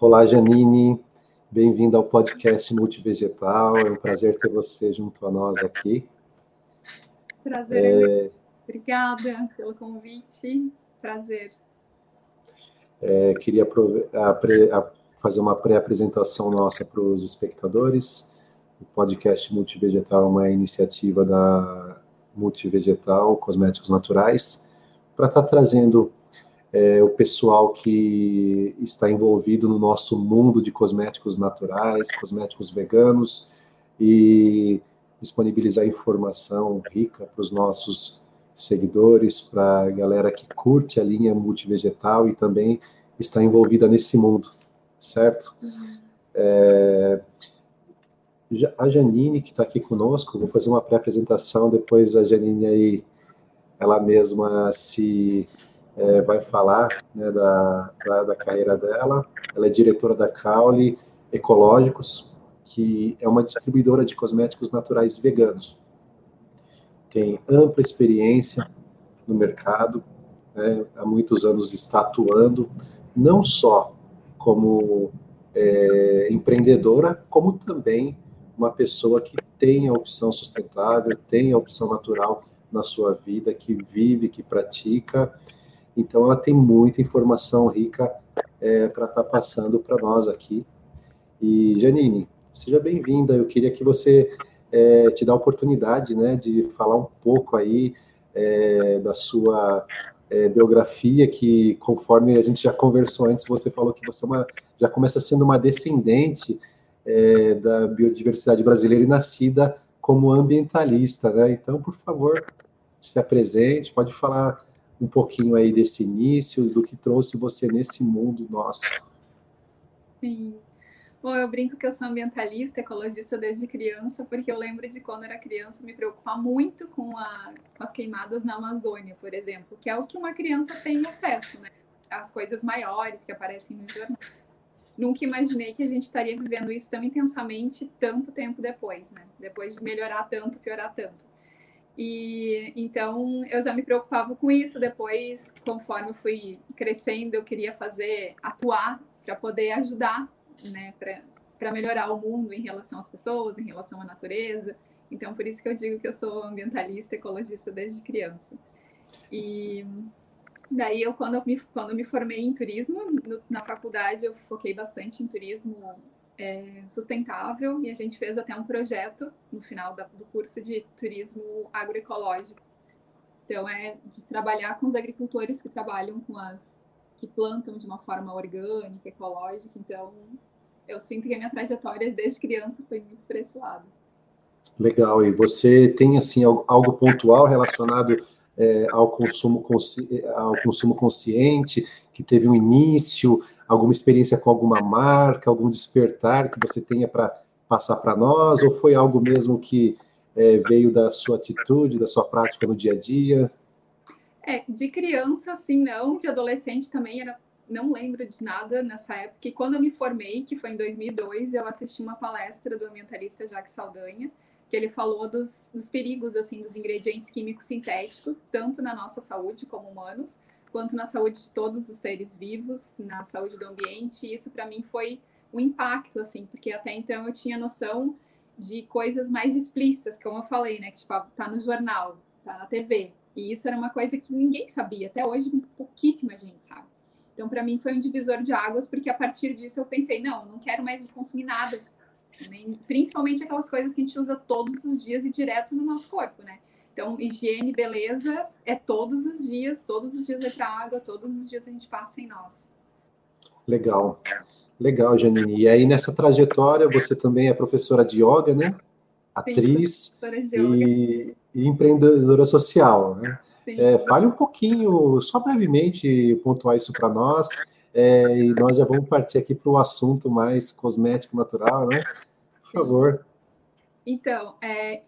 Olá, Janine. Bem-vinda ao podcast Multivegetal. É um prazer ter você junto a nós aqui. Prazer. É... Obrigada pelo convite. Prazer. É, queria fazer uma pré-apresentação nossa para os espectadores. O podcast Multivegetal é uma iniciativa da Multivegetal Cosméticos Naturais para estar tá trazendo é, o pessoal que está envolvido no nosso mundo de cosméticos naturais, cosméticos veganos, e disponibilizar informação rica para os nossos seguidores, para a galera que curte a linha multivegetal e também está envolvida nesse mundo, certo? Uhum. É, a Janine, que está aqui conosco, vou fazer uma pré-apresentação, depois a Janine aí, ela mesma se é, vai falar né, da, da, da, carreira dela. Ela é diretora da Caule Ecológicos, que é uma distribuidora de cosméticos naturais veganos. Tem ampla experiência no mercado, né, há muitos anos está atuando, não só como é, empreendedora, como também uma pessoa que tem a opção sustentável, tem a opção natural na sua vida, que vive, que pratica então, ela tem muita informação rica é, para estar tá passando para nós aqui. E, Janine, seja bem-vinda. Eu queria que você é, te dá a oportunidade né, de falar um pouco aí é, da sua é, biografia, que conforme a gente já conversou antes, você falou que você é uma, já começa sendo uma descendente é, da biodiversidade brasileira e nascida como ambientalista, né? Então, por favor, se apresente, pode falar um pouquinho aí desse início, do que trouxe você nesse mundo nosso. Sim. Bom, eu brinco que eu sou ambientalista, ecologista desde criança, porque eu lembro de quando era criança me preocupar muito com, a, com as queimadas na Amazônia, por exemplo, que é o que uma criança tem acesso, né? As coisas maiores que aparecem no jornal. Nunca imaginei que a gente estaria vivendo isso tão intensamente tanto tempo depois, né? Depois de melhorar tanto, piorar tanto. E então eu já me preocupava com isso. Depois, conforme eu fui crescendo, eu queria fazer, atuar para poder ajudar, né, para melhorar o mundo em relação às pessoas, em relação à natureza. Então, por isso que eu digo que eu sou ambientalista, ecologista desde criança. E daí eu quando eu me, quando eu me formei em turismo no, na faculdade, eu foquei bastante em turismo é, sustentável e a gente fez até um projeto no final da, do curso de turismo agroecológico. Então é de trabalhar com os agricultores que trabalham com as que plantam de uma forma orgânica, ecológica. Então eu sinto que a minha trajetória desde criança foi muito por esse lado. Legal. E você tem assim algo pontual relacionado é, ao consumo ao consumo consciente que teve um início alguma experiência com alguma marca, algum despertar que você tenha para passar para nós, ou foi algo mesmo que é, veio da sua atitude, da sua prática no dia a dia? É, de criança, assim, não, de adolescente também era, não lembro de nada nessa época. E quando eu me formei, que foi em 2002, eu assisti uma palestra do ambientalista Jacques Saldanha, que ele falou dos, dos perigos, assim, dos ingredientes químicos sintéticos, tanto na nossa saúde como humanos, quanto na saúde de todos os seres vivos, na saúde do ambiente. E isso para mim foi um impacto, assim, porque até então eu tinha noção de coisas mais explícitas, como eu falei, né? Que tipo, tá no jornal, tá na TV. E isso era uma coisa que ninguém sabia, até hoje pouquíssima gente sabe. Então, para mim foi um divisor de águas, porque a partir disso eu pensei, não, não quero mais consumir nada, nem, principalmente aquelas coisas que a gente usa todos os dias e direto no nosso corpo, né? Então, higiene, beleza é todos os dias, todos os dias vai para água, todos os dias a gente passa em nós. Legal. Legal, Janine. E aí, nessa trajetória, você também é professora de yoga, né? Atriz Sim, e, e, empreendedora social, né? É, fale um pouquinho, só brevemente, pontuar isso para nós, é, e nós já vamos partir aqui para o assunto mais cosmético natural, né? Por favor. Então, é,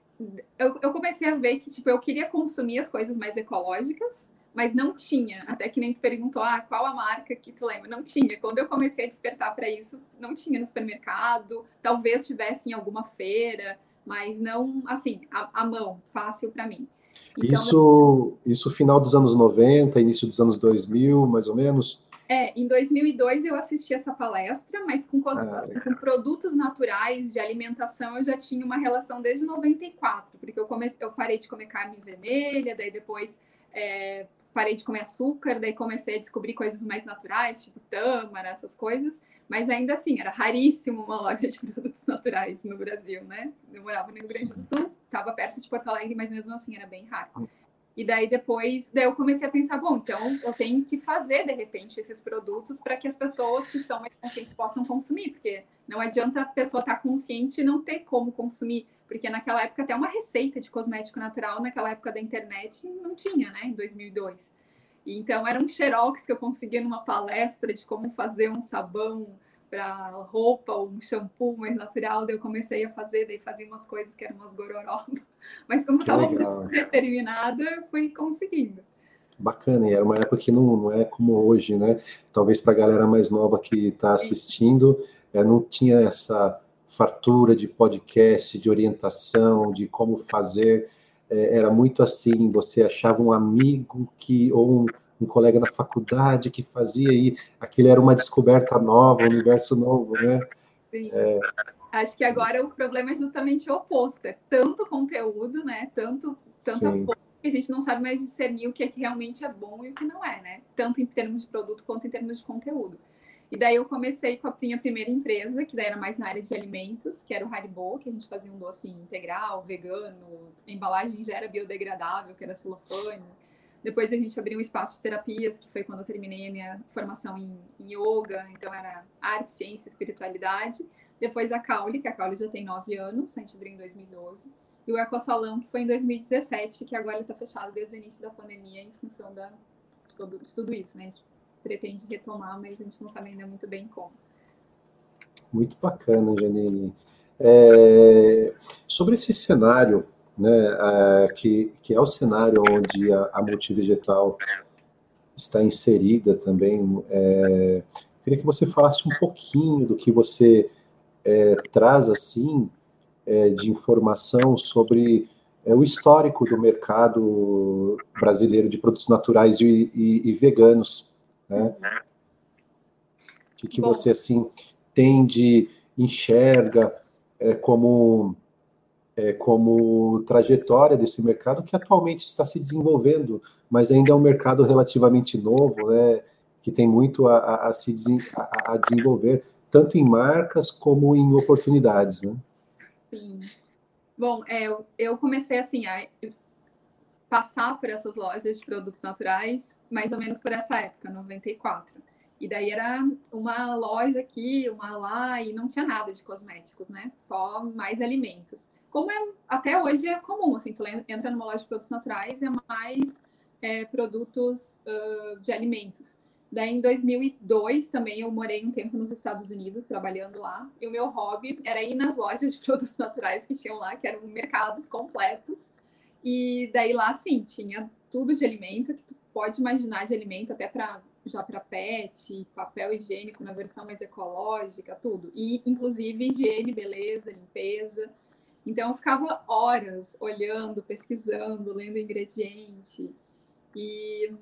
eu, eu comecei a ver que, tipo, eu queria consumir as coisas mais ecológicas, mas não tinha. Até que nem tu perguntou, ah, qual a marca que tu lembra? Não tinha. Quando eu comecei a despertar para isso, não tinha no supermercado, talvez tivesse em alguma feira, mas não, assim, a, a mão, fácil para mim. Então, isso, isso final dos anos 90, início dos anos 2000, mais ou menos? É, em 2002 eu assisti essa palestra, mas com, ah, com, produtos naturais de alimentação eu já tinha uma relação desde 94, porque eu, comecei, eu parei de comer carne vermelha, daí depois é, parei de comer açúcar, daí comecei a descobrir coisas mais naturais, tipo tâmara, essas coisas, mas ainda assim, era raríssimo uma loja de produtos naturais no Brasil, né? Eu morava no Rio Grande do Sul, estava perto de Porto Alegre, mas mesmo assim era bem raro. E daí depois, daí eu comecei a pensar, bom, então eu tenho que fazer de repente esses produtos para que as pessoas que são mais conscientes possam consumir, porque não adianta a pessoa estar tá consciente e não ter como consumir, porque naquela época até uma receita de cosmético natural naquela época da internet não tinha, né, em 2002. E, então era um xerox que eu conseguia numa palestra de como fazer um sabão para roupa, um shampoo mais natural, daí eu comecei a fazer, daí fazia umas coisas que eram umas gororoba. Mas como estava muito determinada, fui conseguindo. Bacana, e era uma época que não, não é como hoje, né? Talvez para a galera mais nova que está assistindo, é, não tinha essa fartura de podcast, de orientação, de como fazer. É, era muito assim, você achava um amigo que ou um, um colega na faculdade que fazia e aquilo era uma descoberta nova, um universo novo, né? Sim. É... Acho que agora o problema é justamente o oposto, é tanto conteúdo, né? Tanto, tanta que a gente não sabe mais discernir o que é que realmente é bom e o que não é, né? Tanto em termos de produto quanto em termos de conteúdo. E daí eu comecei com a minha primeira empresa, que daí era mais na área de alimentos, que era o Haribo, que a gente fazia um doce integral, vegano, embalagem já era biodegradável, que era celofane. Depois a gente abriu um espaço de terapias, que foi quando eu terminei a minha formação em, em yoga, então era arte, ciência, espiritualidade. Depois a Caule, que a Caule já tem nove anos, a gente abriu em 2012. E o Ecosalão, que foi em 2017, que agora está fechado desde o início da pandemia, em função da, de, tudo, de tudo isso, né? A gente pretende retomar, mas a gente não sabe ainda muito bem como. Muito bacana, Janine. É, sobre esse cenário né, que, que é o cenário onde a, a multivegetal está inserida também. É, queria que você falasse um pouquinho do que você é, traz assim é, de informação sobre é, o histórico do mercado brasileiro de produtos naturais e, e, e veganos. Né? O que, que você assim tende, enxerga é, como é, como trajetória desse mercado que atualmente está se desenvolvendo, mas ainda é um mercado relativamente novo, né, que tem muito a, a, a se a, a, desenvolver, tanto em marcas como em oportunidades, né? Sim. Bom, é, eu comecei assim a passar por essas lojas de produtos naturais, mais ou menos por essa época, 94. E daí era uma loja aqui, uma lá, e não tinha nada de cosméticos, né? Só mais alimentos como é, até hoje é comum, assim, tu entra numa loja de produtos naturais é mais é, produtos uh, de alimentos. Daí, em 2002, também eu morei um tempo nos Estados Unidos, trabalhando lá, e o meu hobby era ir nas lojas de produtos naturais que tinham lá, que eram mercados completos, e daí lá, sim, tinha tudo de alimento que tu pode imaginar de alimento, até já para pet, papel higiênico na versão mais ecológica, tudo. E, inclusive, higiene, beleza, limpeza. Então eu ficava horas olhando, pesquisando, lendo ingrediente. E,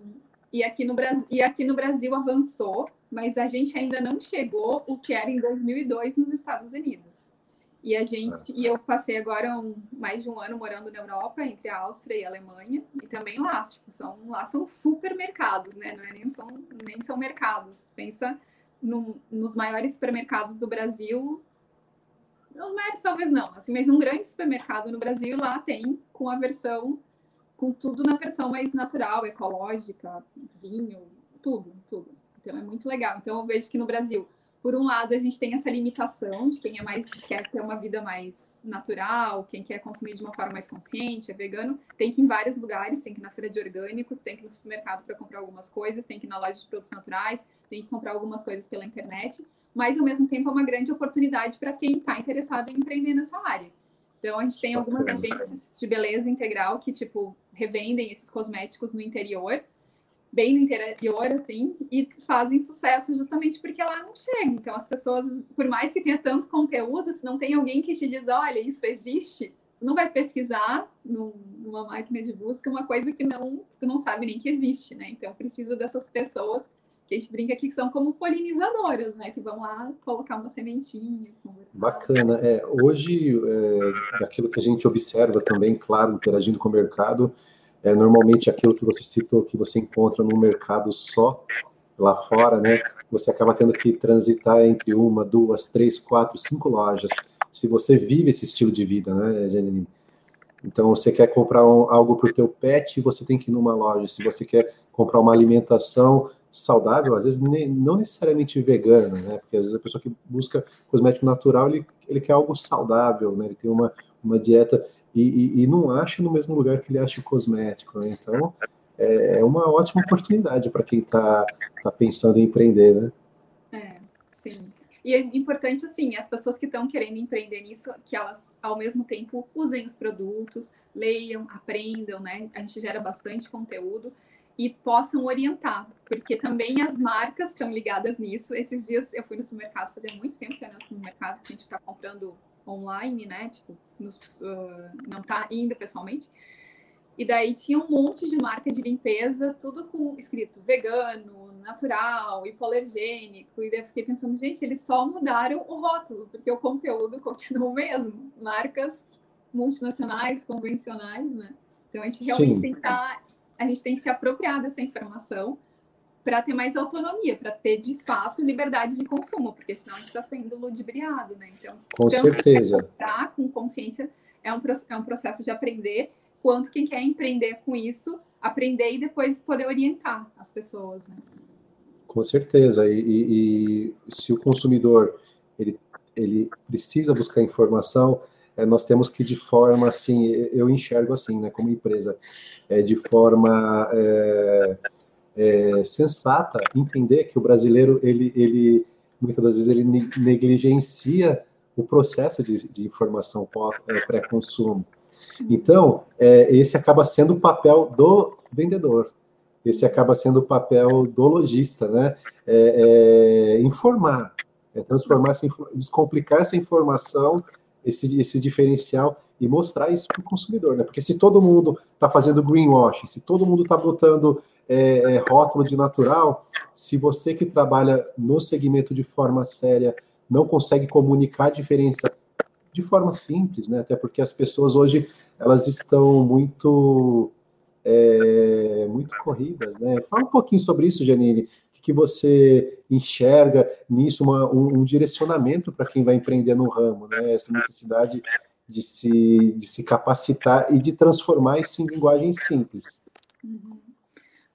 e, aqui no Brasil, e aqui no Brasil avançou, mas a gente ainda não chegou o que era em 2002 nos Estados Unidos. E a gente, e eu passei agora um, mais de um ano morando na Europa, entre a Áustria e a Alemanha, e também lá, tipo, são, lá são supermercados, né? Não é nem são, nem são mercados. Pensa no, nos maiores supermercados do Brasil, não Max talvez não, assim, mas um grande supermercado no Brasil lá tem com a versão, com tudo na versão mais natural, ecológica, vinho, tudo, tudo. Então é muito legal. Então eu vejo que no Brasil, por um lado, a gente tem essa limitação de quem é mais quer ter uma vida mais natural, quem quer consumir de uma forma mais consciente, é vegano, tem que ir em vários lugares, tem que ir na feira de orgânicos, tem que ir no supermercado para comprar algumas coisas, tem que ir na loja de produtos naturais, tem que comprar algumas coisas pela internet mas ao mesmo tempo é uma grande oportunidade para quem está interessado em empreender nessa área. Então a gente tem algumas agentes de beleza integral que tipo revendem esses cosméticos no interior, bem no interior assim, e fazem sucesso justamente porque lá não chega. Então as pessoas, por mais que tenha tanto conteúdo, se não tem alguém que te diz, olha, isso existe, não vai pesquisar numa máquina de busca uma coisa que não que tu não sabe nem que existe, né? Então precisa dessas pessoas que a gente brinca aqui que são como polinizadoras, né? Que vão lá colocar uma sementinha. Conversar. Bacana. É, hoje, é, que a gente observa também, claro, interagindo com o mercado, é normalmente aquilo que você citou, que você encontra no mercado só lá fora, né? Você acaba tendo que transitar entre uma, duas, três, quatro, cinco lojas. Se você vive esse estilo de vida, né, Janine? Então, você quer comprar um, algo para o teu pet, você tem que ir numa loja. Se você quer comprar uma alimentação, saudável, às vezes nem, não necessariamente vegana, né? Porque às vezes a pessoa que busca cosmético natural, ele, ele quer algo saudável, né? Ele tem uma, uma dieta e, e, e não acha no mesmo lugar que ele acha o cosmético, né? Então, é, é uma ótima oportunidade para quem está tá pensando em empreender, né? É, sim. E é importante, assim, as pessoas que estão querendo empreender nisso, que elas, ao mesmo tempo, usem os produtos, leiam, aprendam, né? A gente gera bastante conteúdo e possam orientar, porque também as marcas estão ligadas nisso. Esses dias eu fui no supermercado, fazia muito tempo que eu no supermercado, que a gente está comprando online, né? Tipo, nos, uh, não está indo pessoalmente. E daí tinha um monte de marca de limpeza, tudo com escrito vegano, natural, hipoalergênico. E daí eu fiquei pensando, gente, eles só mudaram o rótulo, porque o conteúdo continua o mesmo. Marcas multinacionais, convencionais, né? Então a gente realmente Sim. tem que estar tá a gente tem que se apropriar dessa informação para ter mais autonomia, para ter de fato liberdade de consumo, porque senão a gente está sendo ludibriado, né? Então, com certeza. Comprar com consciência é um, é um processo de aprender, quanto quem quer empreender com isso, aprender e depois poder orientar as pessoas, né? Com certeza. E, e, e se o consumidor ele, ele precisa buscar informação, é, nós temos que de forma assim, eu enxergo assim, né, como empresa, é, de forma é, é, sensata, entender que o brasileiro ele, ele muitas das vezes ele negligencia o processo de, de informação é, pré-consumo. Então, é, esse acaba sendo o papel do vendedor, esse acaba sendo o papel do lojista, né? É, é, informar, é transformar, essa, descomplicar essa informação esse, esse diferencial e mostrar isso para o consumidor, né? Porque se todo mundo está fazendo greenwashing, se todo mundo está botando é, é, rótulo de natural, se você que trabalha no segmento de forma séria não consegue comunicar a diferença de forma simples, né? Até porque as pessoas hoje elas estão muito é, muito corridas, né? Fala um pouquinho sobre isso, Janine. O que você enxerga nisso, uma, um, um, direcionamento para quem vai empreender no ramo, né? Essa necessidade de se, de se capacitar e de transformar isso em linguagem simples. Uhum.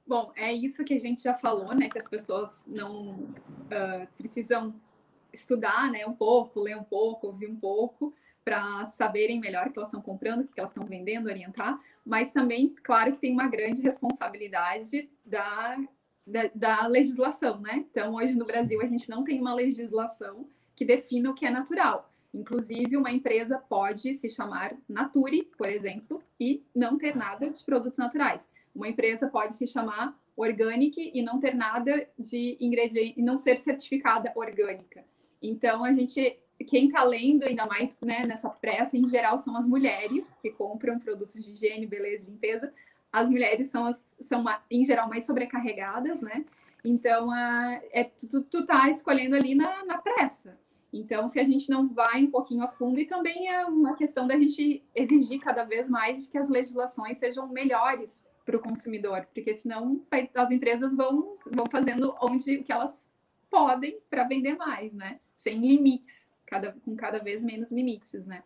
Bom, é isso que a gente já falou, né? Que as pessoas não uh, precisam estudar, né? Um pouco, ler um pouco, ouvir um pouco, para saberem melhor o que elas estão comprando, o que elas estão vendendo, orientar, mas também, claro, que tem uma grande responsabilidade da, da, da legislação, né? Então, hoje no Brasil, a gente não tem uma legislação que defina o que é natural. Inclusive, uma empresa pode se chamar Nature, por exemplo, e não ter nada de produtos naturais. Uma empresa pode se chamar Organic e não ter nada de ingrediente, e não ser certificada orgânica. Então, a gente quem está lendo, ainda mais né, nessa pressa, em geral, são as mulheres que compram produtos de higiene, beleza limpeza. As mulheres são, as, são em geral, mais sobrecarregadas, né? Então, a, é, tu, tu tá escolhendo ali na, na pressa. Então, se a gente não vai um pouquinho a fundo, e também é uma questão da gente exigir cada vez mais que as legislações sejam melhores para o consumidor, porque senão as empresas vão, vão fazendo onde que elas podem para vender mais, né? Sem limites cada, com cada vez menos limites, né?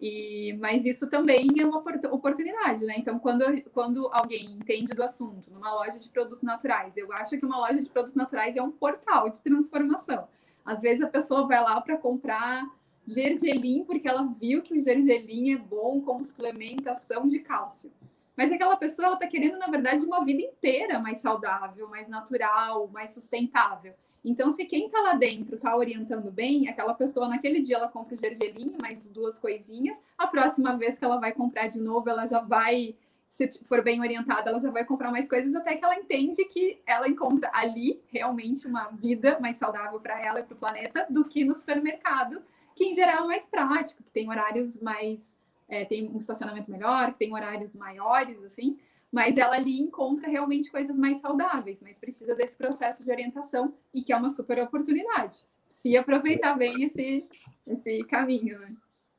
E, mas isso também é uma oportunidade, né? Então, quando, quando alguém entende do assunto numa loja de produtos naturais, eu acho que uma loja de produtos naturais é um portal de transformação. Às vezes a pessoa vai lá para comprar gergelim porque ela viu que o gergelim é bom como suplementação de cálcio. Mas aquela pessoa está querendo, na verdade, uma vida inteira mais saudável, mais natural, mais sustentável. Então, se quem está lá dentro está orientando bem, aquela pessoa naquele dia ela compra o gergelim, mais duas coisinhas, a próxima vez que ela vai comprar de novo, ela já vai, se for bem orientada, ela já vai comprar mais coisas até que ela entende que ela encontra ali realmente uma vida mais saudável para ela e para o planeta do que no supermercado, que em geral é mais prático, que tem horários mais, é, tem um estacionamento melhor, que tem horários maiores, assim, mas ela ali encontra realmente coisas mais saudáveis, mas precisa desse processo de orientação e que é uma super oportunidade. Se aproveitar bem esse, esse caminho, né?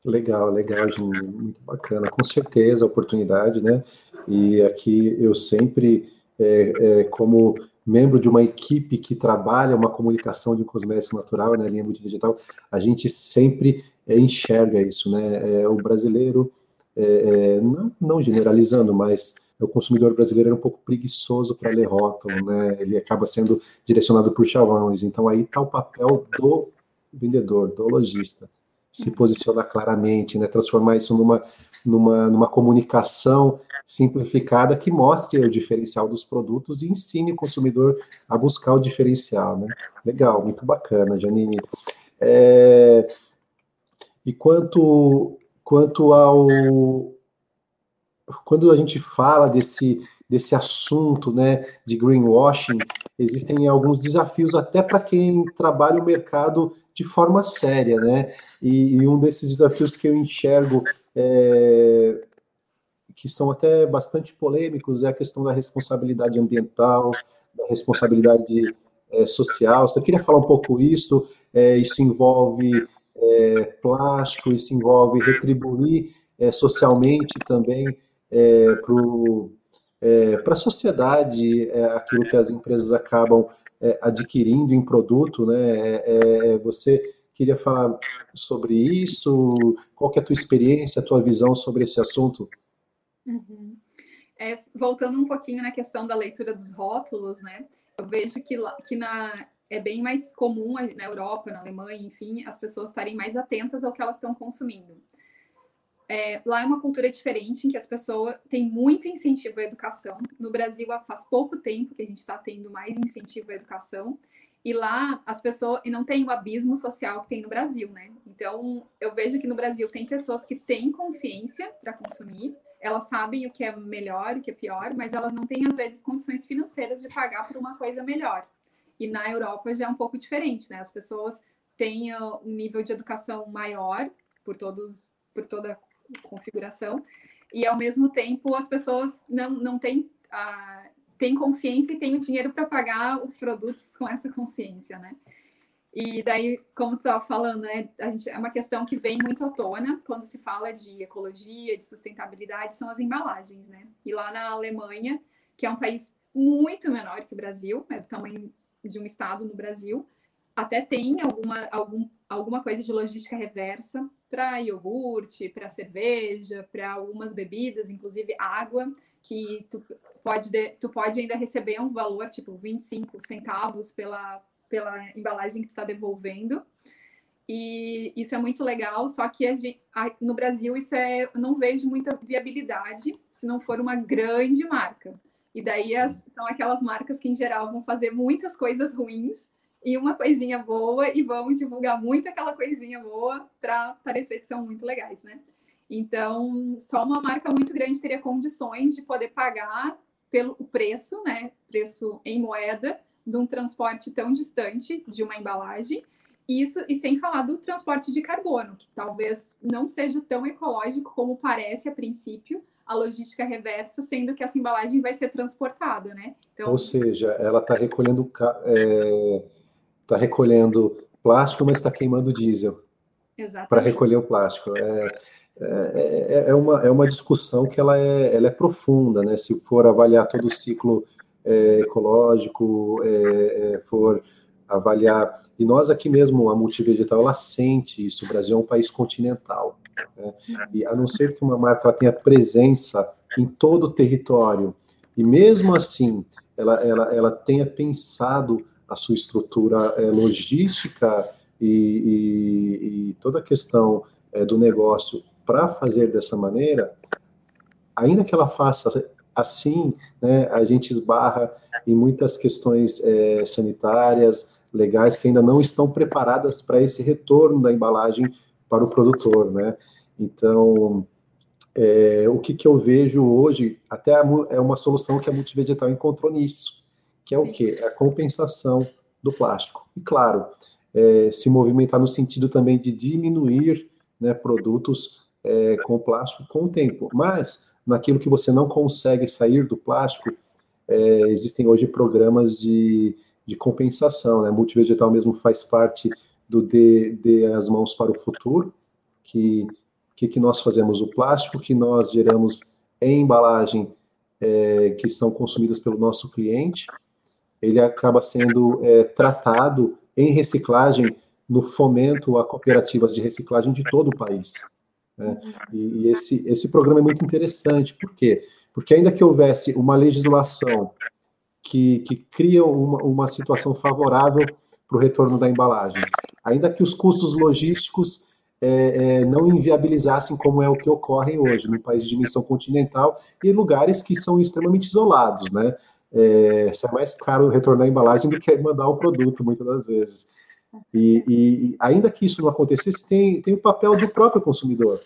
Legal, legal, Gini, muito bacana, com certeza, oportunidade, né? E aqui eu sempre, é, é, como membro de uma equipe que trabalha uma comunicação de um cosmético natural, né, linha multidigital, a gente sempre é, enxerga isso, né? É, o brasileiro, é, é, não, não, generalizando, mas o consumidor brasileiro é um pouco preguiçoso para ler rótulo, né? Ele acaba sendo direcionado por chavões. Então aí está o papel do vendedor, do lojista, se posicionar claramente, né? Transformar isso numa numa, numa comunicação simplificada que mostre o diferencial dos produtos e ensine o consumidor a buscar o diferencial, né? Legal, muito bacana, Janine. É, e quanto, quanto ao. Quando a gente fala desse, desse assunto né, de greenwashing, existem alguns desafios até para quem trabalha o mercado de forma séria, né? E, e um desses desafios que eu enxergo é, que são até bastante polêmicos, é a questão da responsabilidade ambiental, da responsabilidade é, social. Você queria falar um pouco isso? É, isso envolve é, plástico, isso envolve retribuir é, socialmente também é, para a sociedade é, aquilo que as empresas acabam adquirindo em produto, né? você queria falar sobre isso? Qual que é a tua experiência, a tua visão sobre esse assunto? Uhum. É, voltando um pouquinho na questão da leitura dos rótulos, né? Eu vejo que, que na, é bem mais comum na Europa, na Alemanha, enfim, as pessoas estarem mais atentas ao que elas estão consumindo. É, lá é uma cultura diferente, em que as pessoas têm muito incentivo à educação. No Brasil, faz pouco tempo que a gente está tendo mais incentivo à educação. E lá as pessoas e não tem o abismo social que tem no Brasil, né? Então eu vejo que no Brasil tem pessoas que têm consciência para consumir, elas sabem o que é melhor, o que é pior, mas elas não têm, às vezes, condições financeiras de pagar por uma coisa melhor. E na Europa já é um pouco diferente, né? As pessoas têm ah, um nível de educação maior por todos, por toda configuração, e ao mesmo tempo as pessoas não, não têm, uh, têm consciência e têm o dinheiro para pagar os produtos com essa consciência, né? E daí, como tu estava falando, né, a gente, é uma questão que vem muito à tona quando se fala de ecologia, de sustentabilidade, são as embalagens, né? E lá na Alemanha, que é um país muito menor que o Brasil, é do tamanho de um estado no Brasil, até tem alguma, algum, alguma coisa de logística reversa para iogurte, para cerveja, para algumas bebidas, inclusive água, que tu pode, tu pode ainda receber um valor, tipo 25 centavos pela, pela embalagem que tu está devolvendo. E isso é muito legal, só que gente, no Brasil isso é, eu não vejo muita viabilidade se não for uma grande marca. E daí as, são aquelas marcas que, em geral, vão fazer muitas coisas ruins e uma coisinha boa e vão divulgar muito aquela coisinha boa para parecer que são muito legais, né? Então, só uma marca muito grande teria condições de poder pagar pelo preço, né? Preço em moeda de um transporte tão distante de uma embalagem. Isso e sem falar do transporte de carbono, que talvez não seja tão ecológico como parece a princípio a logística reversa, sendo que essa embalagem vai ser transportada, né? Então... Ou seja, ela está recolhendo é, tá recolhendo plástico, mas está queimando diesel para recolher o plástico. É, é, é, é, uma, é uma discussão que ela é, ela é profunda, né? Se for avaliar todo o ciclo é, ecológico, é, é, for avaliar. E nós aqui mesmo, a multivegetal, ela sente isso. O Brasil é um país continental. Né? E a não ser que uma marca tenha presença em todo o território, e mesmo assim ela, ela, ela tenha pensado a sua estrutura é, logística e, e, e, toda a questão é, do negócio para fazer dessa maneira, ainda que ela faça assim, né, a gente esbarra em muitas questões é, sanitárias, legais, que ainda não estão preparadas para esse retorno da embalagem para o produtor, né? Então, é, o que, que eu vejo hoje, até é uma solução que a Multivegetal encontrou nisso, que é o quê? É a compensação do plástico. E, claro, é, se movimentar no sentido também de diminuir né, produtos é, com plástico com o tempo. Mas naquilo que você não consegue sair do plástico, é, existem hoje programas de, de compensação, né? Multivegetal mesmo faz parte do de, de as mãos para o futuro, que que, que nós fazemos o plástico que nós geramos em embalagem é, que são consumidas pelo nosso cliente, ele acaba sendo é, tratado em reciclagem no fomento a cooperativas de reciclagem de todo o país. Né? E, e esse, esse programa é muito interessante, por quê? Porque ainda que houvesse uma legislação que, que cria uma, uma situação favorável para o retorno da embalagem, ainda que os custos logísticos é, é, não inviabilizassem como é o que ocorre hoje, num país de dimensão continental e lugares que são extremamente isolados, né? É, é mais caro retornar a embalagem do que mandar o produto, muitas das vezes. E, e, ainda que isso não acontecesse, tem, tem o papel do próprio consumidor,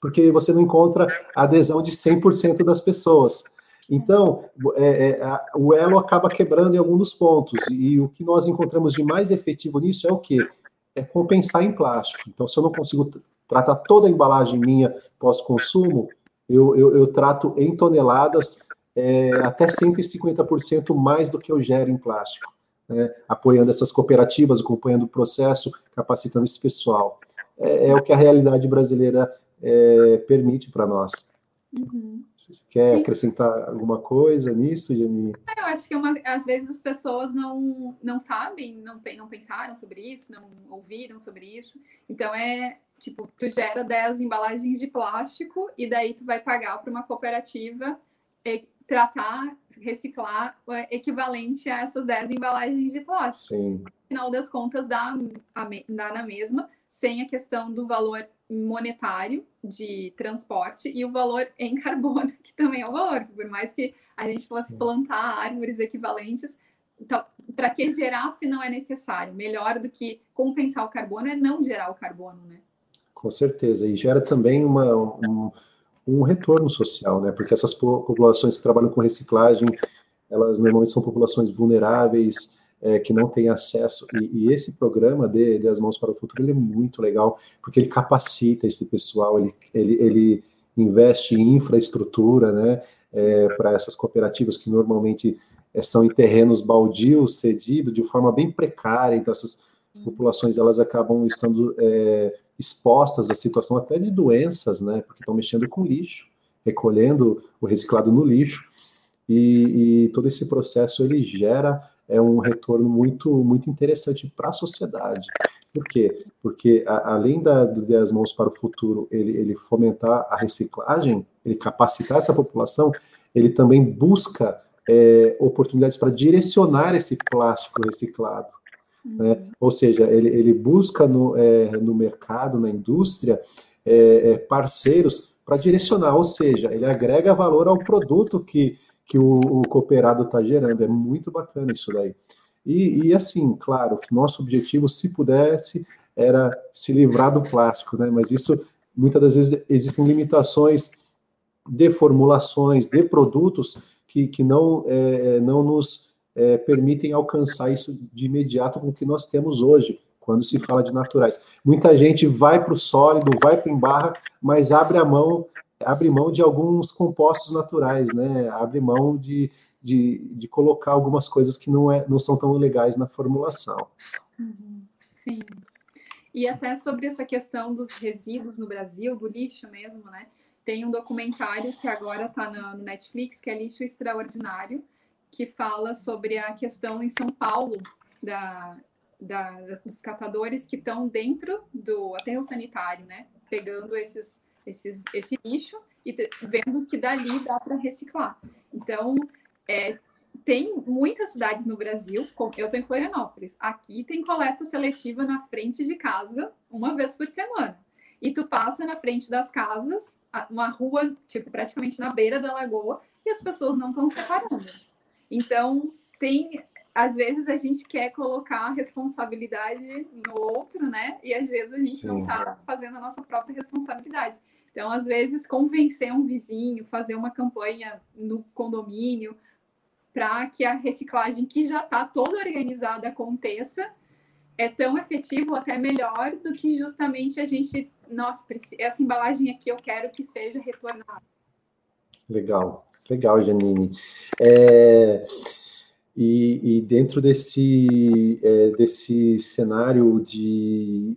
porque você não encontra adesão de 100% das pessoas. Então, é, é, a, o elo acaba quebrando em alguns pontos, e o que nós encontramos de mais efetivo nisso é o quê? É compensar em plástico. Então, se eu não consigo tratar toda a embalagem minha pós-consumo, eu, eu, eu, trato em toneladas é, até 150% mais do que eu gero em plástico né, apoiando essas cooperativas, acompanhando o processo, capacitando esse pessoal. É, é o que a realidade brasileira é, permite para nós. Uhum. Você quer Sim. acrescentar alguma coisa nisso, Jenny? É, eu acho que uma, às vezes as pessoas não, não sabem, não, não pensaram sobre isso, não ouviram sobre isso. Então é tipo, tu gera 10 embalagens de plástico e daí tu vai pagar para uma cooperativa tratar reciclar é equivalente a essas 10 embalagens de plástico. Sim. No final das contas, dá, dá na mesma, sem a questão do valor monetário de transporte e o valor em carbono, que também é um valor. Por mais que a gente fosse Sim. plantar árvores equivalentes, então, para que gerar se não é necessário? Melhor do que compensar o carbono é não gerar o carbono, né? Com certeza. E gera também uma, um, um retorno social, né? Porque essas populações que trabalham com reciclagem, elas normalmente são populações vulneráveis, é, que não têm acesso, e, e, esse programa de, de As Mãos para o Futuro, ele é muito legal, porque ele capacita esse pessoal, ele, ele, ele investe em infraestrutura, né, é, para essas cooperativas que normalmente é, são em terrenos baldios, cedidos, de forma bem precária, então essas populações, elas acabam estando é, expostas à situação até de doenças, né? Porque estão mexendo com lixo, recolhendo o reciclado no lixo, e, e todo esse processo ele gera é um retorno muito muito interessante para a sociedade. Por quê? Porque a, além da, do 10 mãos para o futuro, ele, ele fomentar a reciclagem, ele capacitar essa população, ele também busca é, oportunidades para direcionar esse plástico reciclado né? Uhum. Ou seja, ele, ele busca no, é, no mercado, na indústria, é, é parceiros para direcionar, ou seja, ele agrega valor ao produto que, que o, o cooperado está gerando. É muito bacana isso daí. E, e, assim, claro, que nosso objetivo, se pudesse, era se livrar do plástico, né? Mas isso, muitas das vezes, existem limitações de formulações, de produtos que, que não, é, não nos é, permitem alcançar isso de imediato com o que nós temos hoje, quando se fala de naturais. Muita gente vai para o sólido, vai para o embarra, mas abre a mão, abre mão de alguns compostos naturais, né? Abre mão de, de, de colocar algumas coisas que não, é, não são tão legais na formulação. Sim. E até sobre essa questão dos resíduos no Brasil, do lixo mesmo, né? Tem um documentário que agora está no Netflix, que é Lixo Extraordinário, que fala sobre a questão em São Paulo da, da, dos catadores que estão dentro do aterro sanitário, né? Pegando esses, esses, esse lixo e vendo que dali dá para reciclar. Então, é, tem muitas cidades no Brasil, eu estou em Florianópolis, aqui tem coleta seletiva na frente de casa uma vez por semana. E tu passa na frente das casas, uma rua, tipo, praticamente na beira da lagoa, e as pessoas não estão separando. Então, tem às vezes a gente quer colocar a responsabilidade no outro, né? E às vezes a gente Sim. não está fazendo a nossa própria responsabilidade. Então, às vezes, convencer um vizinho, fazer uma campanha no condomínio para que a reciclagem que já está toda organizada aconteça é tão efetivo, até melhor do que justamente a gente, nossa, essa embalagem aqui eu quero que seja retornada. Legal, legal, Janine. É, e, e, dentro desse, é, desse cenário de,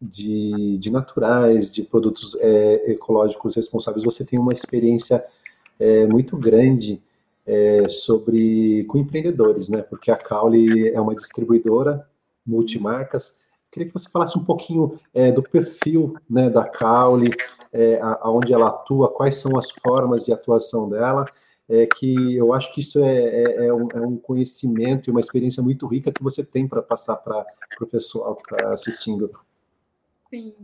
de, de, naturais, de produtos é, ecológicos responsáveis, você tem uma experiência é, muito grande é, sobre com empreendedores, né? Porque a Caule é uma distribuidora multimarcas. Queria que você falasse um pouquinho é, do perfil né, da Caule, é, aonde ela atua, quais são as formas de atuação dela, é, que eu acho que isso é, é, é um, é um, conhecimento e uma experiência muito rica que você tem para passar para o pessoal que está assistindo. Sim.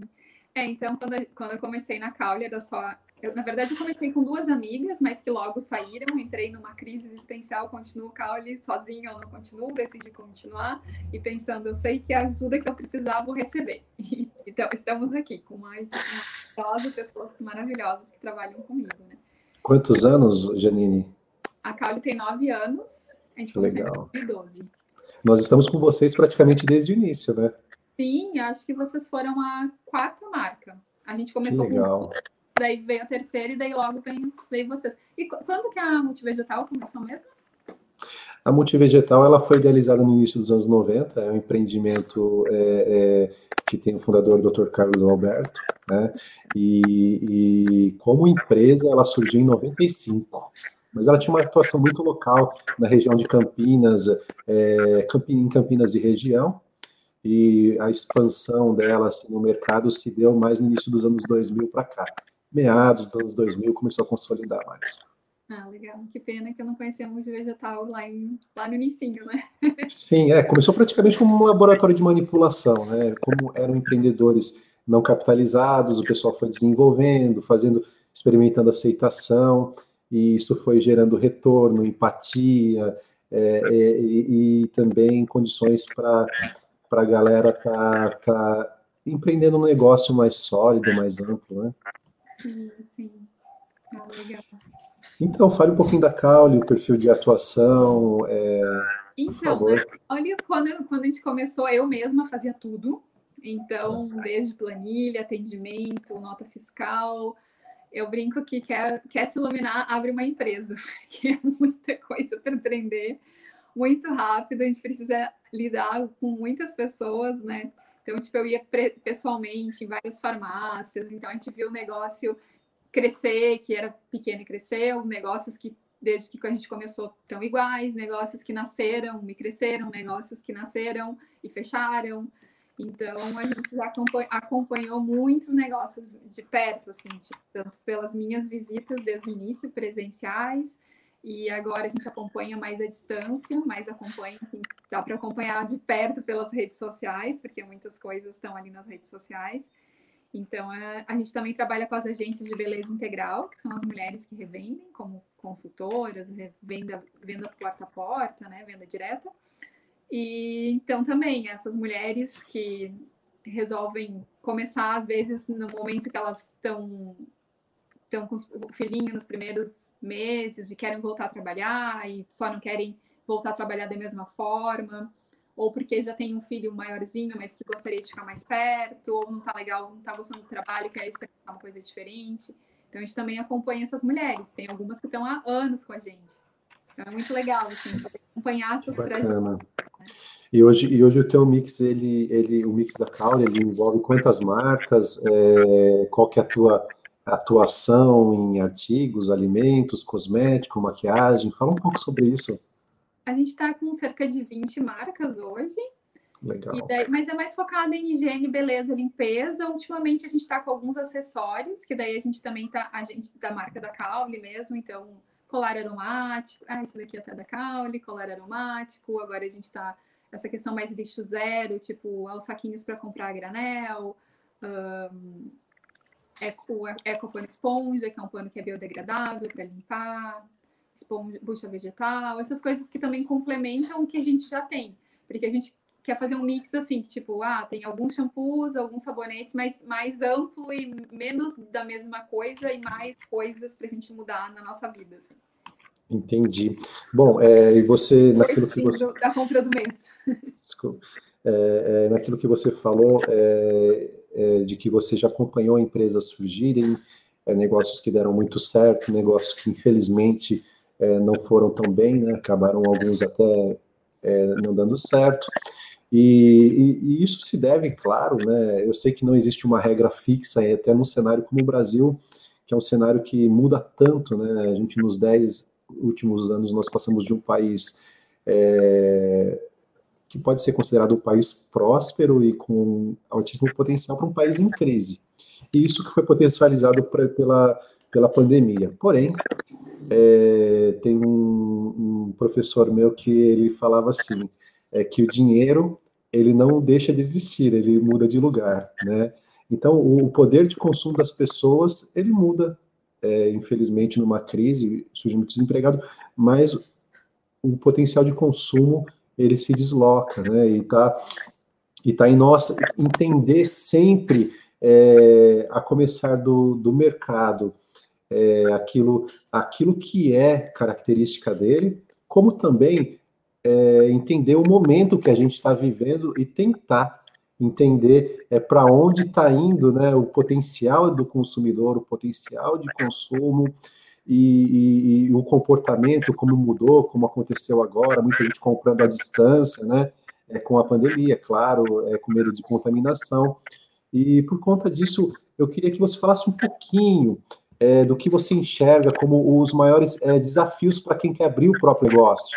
É, então, quando, quando eu comecei na Caule, era só eu, na verdade, eu comecei com duas amigas, mas que logo saíram. Entrei numa crise existencial, continuo Caule sozinha ou não continuo, decidi continuar. E pensando, eu sei que a ajuda que eu precisava vou receber. Então, estamos aqui com uma equipe pessoas maravilhosas que trabalham comigo. Né? Quantos anos, Janine? A Caule tem nove anos. A gente começou Legal. em 2012. Nós estamos com vocês praticamente desde o início, né? Sim, acho que vocês foram a quarta marca. A gente começou com daí veio a terceira e daí logo veio, veio vocês. E quando que a Multivegetal começou mesmo? A Multivegetal ela foi idealizada no início dos anos 90, é um empreendimento é, é, que tem o fundador Dr. Carlos Alberto, né? E, e, como empresa ela surgiu em 95, mas ela tinha uma atuação muito local na região de Campinas, é, em Campinas e região, e a expansão dela assim, no mercado se deu mais no início dos anos 2000 para cá meados dos anos 2000, começou a consolidar mais. Ah, legal. Que pena que eu não conhecia muito vegetal lá, em, lá no inicinho, né? Sim, é, começou praticamente como um laboratório de manipulação, né? Como eram empreendedores não capitalizados, o pessoal foi desenvolvendo, fazendo, experimentando aceitação, e isso foi gerando retorno, empatia, é, é, e, e, também condições para a galera estar tá, tá empreendendo um negócio mais sólido, mais amplo, né? Sim, sim. Ah, legal. Então, fale um pouquinho da Caule, o perfil de atuação. É, então, né, olha, quando, quando a gente começou, eu mesma fazia tudo. Então, desde planilha, atendimento, nota fiscal. Eu brinco que quer, quer se iluminar, abre uma empresa, porque é muita coisa para aprender, muito rápido. A gente precisa lidar com muitas pessoas, né? Então, tipo, eu ia pessoalmente em várias farmácias, então a gente viu o negócio crescer, que era pequeno e cresceu, negócios que desde que a gente começou estão iguais, negócios que nasceram e cresceram, negócios que nasceram e fecharam. Então, a gente já acompanhou muitos negócios de perto, assim, tipo, tanto pelas minhas visitas desde o início, presenciais, e agora a gente acompanha mais à distância, mas acompanha, assim, dá para acompanhar de perto pelas redes sociais, porque muitas coisas estão ali nas redes sociais. Então, a, gente também trabalha com as agentes de beleza integral, que são as mulheres que revendem como consultoras, venda, venda porta a porta, né, venda direta. E então também essas mulheres que resolvem começar às vezes no momento que elas estão estão com o filhinho nos primeiros meses e querem voltar a trabalhar e só não querem voltar a trabalhar da mesma forma, ou porque já tem um filho maiorzinho, mas que gostaria de ficar mais perto, ou não tá legal, não tá gostando do trabalho, quer experimentar uma coisa diferente. Então a gente também acompanha essas mulheres, tem algumas que estão há anos com a gente. Então é muito legal assim, acompanhar essas trajetórias. E hoje, e hoje o teu mix, ele, ele, o mix da Caule, ele envolve quantas marcas? É, qual que é a tua atuação em artigos, alimentos, cosmético, maquiagem. Fala um pouco sobre isso. A gente está com cerca de 20 marcas hoje. Legal. Daí, mas é mais focado em higiene, beleza, limpeza. Ultimamente a gente está com alguns acessórios, que daí a gente também tá, a gente da marca da Caule mesmo, então colar aromático, ah, esse daqui é até da Caule, colar aromático. Agora a gente está essa questão mais lixo zero, tipo, aos saquinhos para comprar granel. Um, Eco, Ecopano Esponja, que é um pano que é biodegradável para limpar, esponja, bucha vegetal, essas coisas que também complementam o que a gente já tem. Porque a gente quer fazer um mix assim, tipo, ah, tem alguns shampoos, alguns sabonetes, mas mais amplo e menos da mesma coisa e mais coisas para a gente mudar na nossa vida. Assim. Entendi. Bom, é, e você, naquilo que você... da compra do mês. Desculpa. É, é, naquilo que você falou, é, de que você já acompanhou empresas surgirem, é, negócios que deram muito certo, negócios que infelizmente é, não foram tão bem, né? acabaram alguns até é, não dando certo. E, e, e, isso se deve, claro, né? Eu sei que não existe uma regra fixa, até num cenário como o Brasil, que é um cenário que muda tanto, né? A gente, nos dez últimos anos, nós passamos de um país é, que pode ser considerado um país próspero e com altíssimo potencial para um país em crise. E isso que foi potencializado pra, pela, pela pandemia. Porém, é, tem um, um, professor meu que ele falava assim, é que o dinheiro ele não deixa de existir, ele muda de lugar, né? Então, o poder de consumo das pessoas, ele muda, é, infelizmente, numa crise, surge muito desempregado, mas o potencial de consumo, ele se desloca, né? E tá, e tá em nós entender sempre, é, a começar do, do mercado, é, aquilo, aquilo que é característica dele, como também é, entender o momento que a gente está vivendo e tentar entender é, para onde está indo né, o potencial do consumidor, o potencial de consumo e, e, e, o comportamento, como mudou, como aconteceu agora, muita gente comprando à distância, né, é, com a pandemia, claro, é, com medo de contaminação. E por conta disso, eu queria que você falasse um pouquinho é, do que você enxerga como os maiores é, desafios para quem quer abrir o próprio negócio.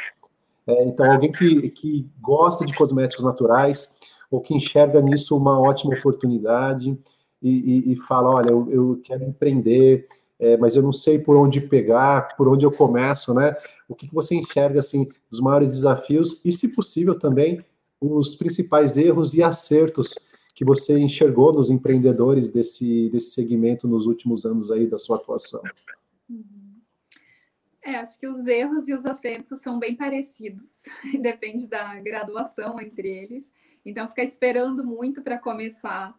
É, então, alguém que, que gosta de cosméticos naturais ou que enxerga nisso uma ótima oportunidade e, e, e fala: olha, eu, eu quero empreender, é, mas eu não sei por onde pegar, por onde eu começo, né? O que, que você enxerga assim dos maiores desafios e, se possível, também os principais erros e acertos que você enxergou nos empreendedores desse, desse segmento nos últimos anos aí da sua atuação? É, acho que os erros e os acertos são bem parecidos, depende da graduação entre eles. Então, ficar esperando muito para começar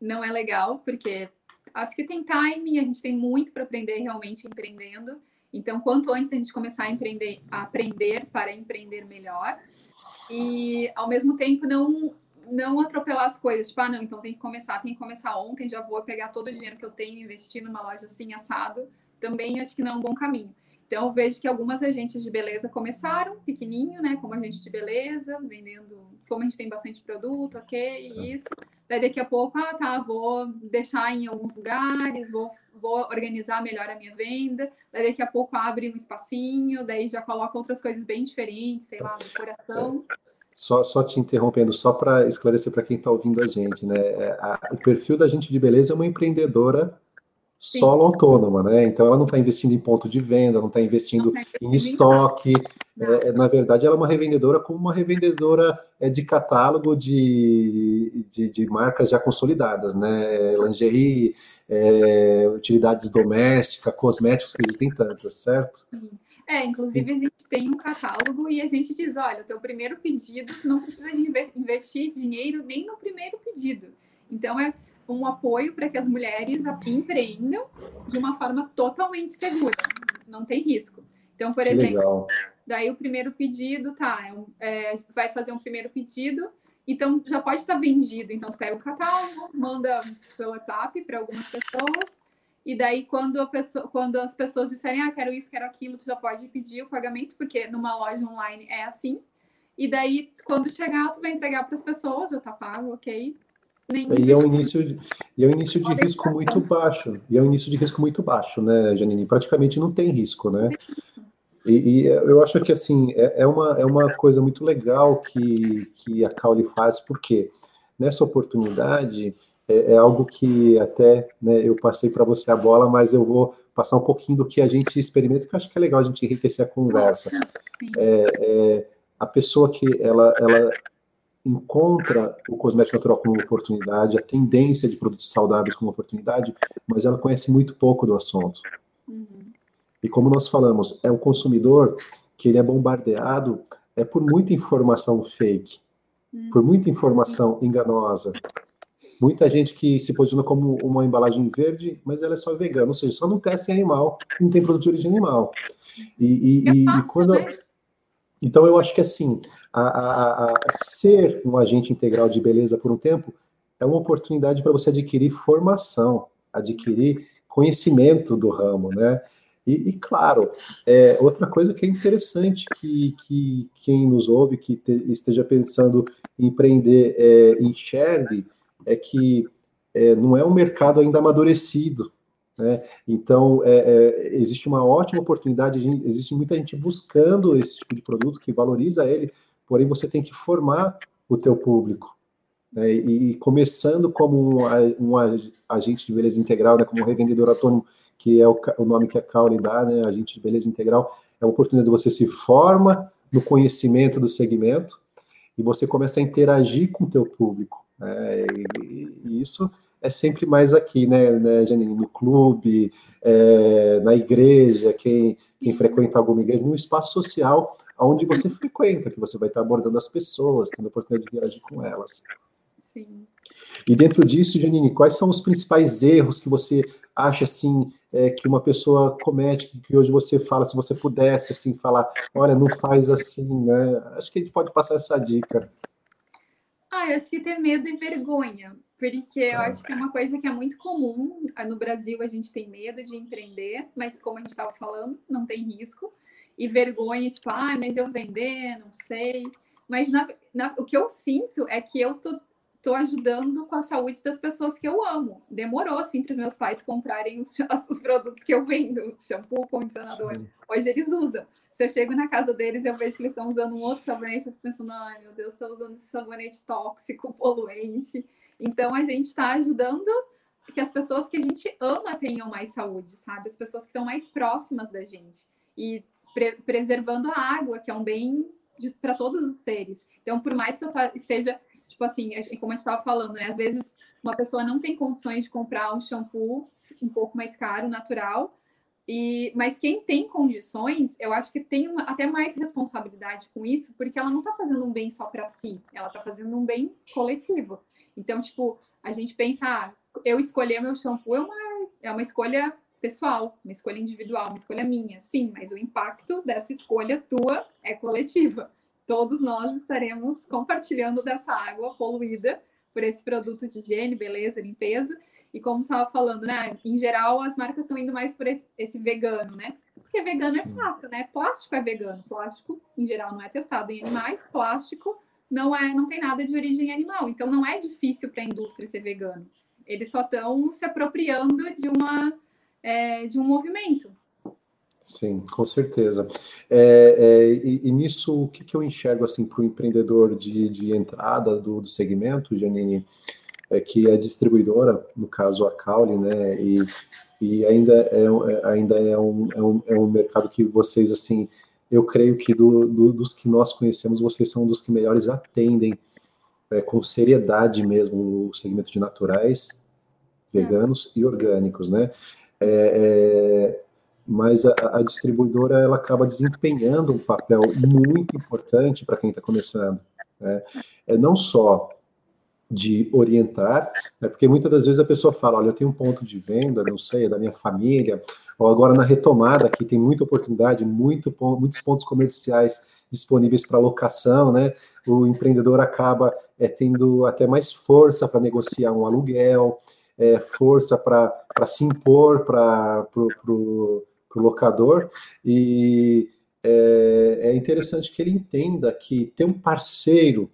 não é legal, porque acho que tem timing, a gente tem muito para aprender realmente empreendendo. Então, quanto antes a gente começar a empreender, a aprender para empreender melhor. E, ao mesmo tempo, não não atropelar as coisas. Tipo, ah, não, então tem que começar, tem que começar ontem, já vou pegar todo o dinheiro que eu tenho e investir numa loja assim, assado. Também acho que não é um bom caminho. Então, eu vejo que algumas agentes de beleza começaram pequenininho, né? Como agente de beleza, vendendo, como a gente tem bastante produto, ok, tá. isso. Daí daqui a pouco, ah, tá, vou deixar em alguns lugares, vou, vou organizar melhor a minha venda. Daí daqui a pouco abre um espacinho, daí já coloca outras coisas bem diferentes, sei lá, decoração. Só, só te interrompendo, só para esclarecer para quem está ouvindo a gente, né? É, a, o perfil da gente de beleza é uma empreendedora solo autônoma, né? Então ela não está investindo em ponto de venda, não está investindo tá em estoque. É, é, na verdade, ela é uma revendedora como uma revendedora é, de catálogo de, de, de, marcas já consolidadas, né? Lingerie, é, utilidades domésticas, cosméticos, que existem tantas, certo? Sim. É, inclusive a gente tem um catálogo e a gente diz, olha, o teu primeiro pedido, tu não precisa de investir dinheiro nem no primeiro pedido. Então é um apoio para que as mulheres empreendam de uma forma totalmente segura, não tem risco. Então, por que exemplo, legal. daí o primeiro pedido, tá, é, é, vai fazer um primeiro pedido, então já pode estar vendido. Então, tu pega o catálogo, manda pelo WhatsApp para algumas pessoas, e daí quando, pessoa, quando as pessoas disserem, ah, quero isso, quero aquilo, tu já pode pedir o pagamento, porque numa loja online é assim. E daí, quando chegar, tu vai entregar para as pessoas, já tá pago, ok? E é um início, de, é um início de risco muito baixo. E é um início de risco muito baixo, né, Janine? Praticamente não tem risco, né? E, e eu acho que assim é, é, uma, é uma coisa muito legal que, que a Caule faz, porque nessa oportunidade é, é algo que até né, eu passei para você a bola, mas eu vou passar um pouquinho do que a gente experimenta, que eu acho que é legal a gente enriquecer a conversa. É, é, a pessoa que ela, ela encontra o cosmético natural como oportunidade, a tendência de produtos saudáveis como oportunidade, mas ela conhece muito pouco do assunto. Uhum. E como nós falamos, é um consumidor que ele é bombardeado é por muita informação fake, uhum. por muita informação enganosa. Muita gente que se posiciona como uma embalagem verde, mas ela é só vegana, ou seja, só não testa em animal, não tem produto de origem animal. E, e, fácil, e quando. Então, eu acho que assim, a, a, a ser um agente integral de beleza por um tempo é uma oportunidade para você adquirir formação, adquirir conhecimento do ramo, né? E, e claro, é, outra coisa que é interessante que, que quem nos ouve, que te, esteja pensando em empreender, é, enxergue, é que é, não é um mercado ainda amadurecido. Né? Então, é, é, existe uma ótima oportunidade, existe muita gente buscando esse tipo de produto que valoriza ele, porém você tem que formar o teu público. Né? E, começando como um, agente de beleza integral, né? como um revendedor autônomo, que é o, o nome que a Cauli dá, né? agente de beleza integral, é uma oportunidade de você se forma no conhecimento do segmento e você começa a interagir com o teu público. Né? E, e isso é sempre mais aqui, né, né Janine? No clube, é, na igreja, quem, quem frequenta alguma igreja, num espaço social onde você frequenta, que você vai estar abordando as pessoas, tendo a oportunidade de interagir com elas. Sim. E dentro disso, Janine, quais são os principais erros que você acha assim é, que uma pessoa comete, que hoje você fala, se você pudesse assim falar, olha, não faz assim, né? Acho que a gente pode passar essa dica. Ah, eu acho que ter medo e vergonha, porque eu tá. acho que é uma coisa que é muito comum. No Brasil, a gente tem medo de empreender, mas como a gente estava falando, não tem risco. E vergonha, tipo, ah, mas eu vender, não sei. Mas na, na, o que eu sinto é que eu tô, tô ajudando com a saúde das pessoas que eu amo. Demorou, assim, para meus pais comprarem os, os produtos que eu vendo, shampoo, condicionador. Sim. Hoje eles usam. Se eu chego na casa deles, eu vejo que eles estão usando um outro sabonete, eu fico pensando, ai meu Deus, estão usando esse sabonete tóxico, poluente. Então a gente está ajudando que as pessoas que a gente ama tenham mais saúde, sabe? As pessoas que estão mais próximas da gente. E pre preservando a água, que é um bem para todos os seres. Então, por mais que eu esteja, tipo assim, é, como a gente estava falando, né? Às vezes uma pessoa não tem condições de comprar um shampoo um pouco mais caro, natural, e, mas quem tem condições, eu acho que tem uma, até mais responsabilidade com isso, porque ela não está fazendo um bem só para si, ela está fazendo um bem coletivo. Então, tipo, a gente pensa, ah, eu escolher meu shampoo é uma, é uma escolha pessoal, uma escolha individual, uma escolha minha, sim, mas o impacto dessa escolha tua é coletiva. Todos nós estaremos compartilhando dessa água poluída por esse produto de higiene, beleza, limpeza, e como estava falando, né? Em geral, as marcas estão indo mais por esse, esse vegano, né? Porque vegano é Sim. é fácil, né? Plástico é vegano. Plástico, em geral, não é testado em animais. Plástico não é, não tem nada de origem animal. Então, não é difícil para a indústria ser vegano. Eles só estão se apropriando de uma é, de um movimento. Sim, com certeza. É, é, e, e, nisso, o que, que eu enxergo assim para o empreendedor de, de entrada do, do segmento, Janine? é que a distribuidora, no caso a Caule, né, e, e ainda, é, é, ainda é, um, é, um, é um mercado que vocês, assim, eu creio que do, do, dos que nós conhecemos, vocês são dos que melhores atendem é, com seriedade mesmo o segmento de naturais, veganos e orgânicos, né? É, é, mas a, a, distribuidora ela acaba desempenhando um papel muito importante para quem está começando. Né? É não só de orientar, né, porque muitas das vezes a pessoa fala, olha, eu tenho um ponto de venda, não sei, é da minha família, ou agora na retomada, que tem muita oportunidade, muito, muitos pontos comerciais disponíveis para locação, né? O empreendedor acaba é, tendo até mais força para negociar um aluguel, é, força para se impor para o locador, e é, é interessante que ele entenda que ter um parceiro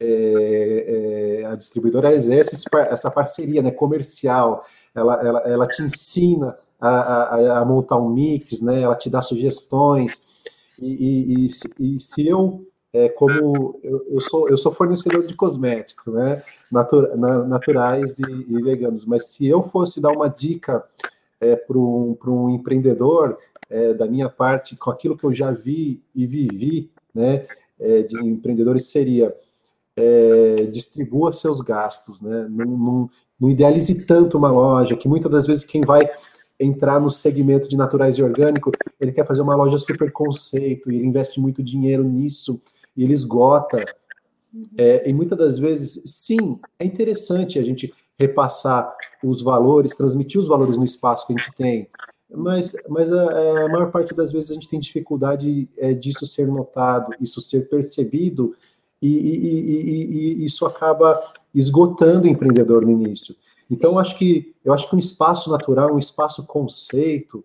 é, é, a distribuidora exerce essa parceria né, comercial, ela, ela, ela te ensina a, a, a, montar um mix, né, ela te dá sugestões, e, e, e, se, e se, eu, é, como eu, eu, sou, eu sou fornecedor de cosméticos, né, na, naturais e, e, veganos, mas se eu fosse dar uma dica é, para um, um empreendedor, é, da minha parte, com aquilo que eu já vi e vivi, né, é, de empreendedores, seria é, distribua seus gastos, né? Não, idealize tanto uma loja, que muitas das vezes quem vai entrar no segmento de naturais e orgânico, ele quer fazer uma loja super conceito, e ele investe muito dinheiro nisso, e ele esgota. É, e muitas das vezes, sim, é interessante a gente repassar os valores, transmitir os valores no espaço que a gente tem, mas, mas a, a maior parte das vezes a gente tem dificuldade é, disso ser notado, isso ser percebido e, e, e, e, isso acaba esgotando o empreendedor no início. Então, acho que eu acho que um espaço natural, um espaço conceito,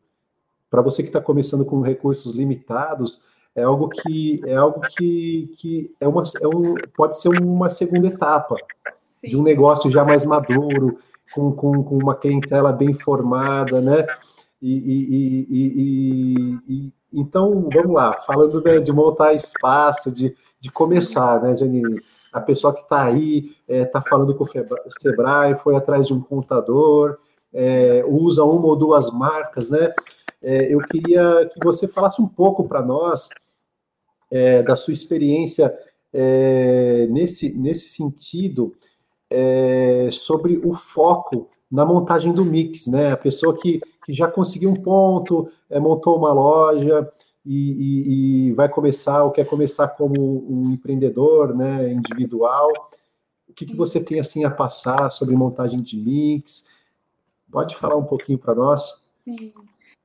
para você que está começando com recursos limitados, é algo que é algo que, que é uma, é um, pode ser uma segunda etapa Sim. de um negócio já mais maduro, com, com, com uma clientela bem formada, né? E, e, e, e, então, vamos lá, falando de, de montar espaço, de, de começar, né, Janine? A pessoa que está aí, está é, falando com o Sebrae, foi atrás de um contador, é, usa uma ou duas marcas, né? É, eu queria que você falasse um pouco para nós é, da sua experiência é, nesse, nesse sentido, é, sobre o foco na montagem do mix, né? A pessoa que, que já conseguiu um ponto, é, montou uma loja e, e, e, vai começar, ou quer começar como um empreendedor, né, individual. O que, que você tem assim a passar sobre montagem de mix? Pode falar um pouquinho para nós? Sim.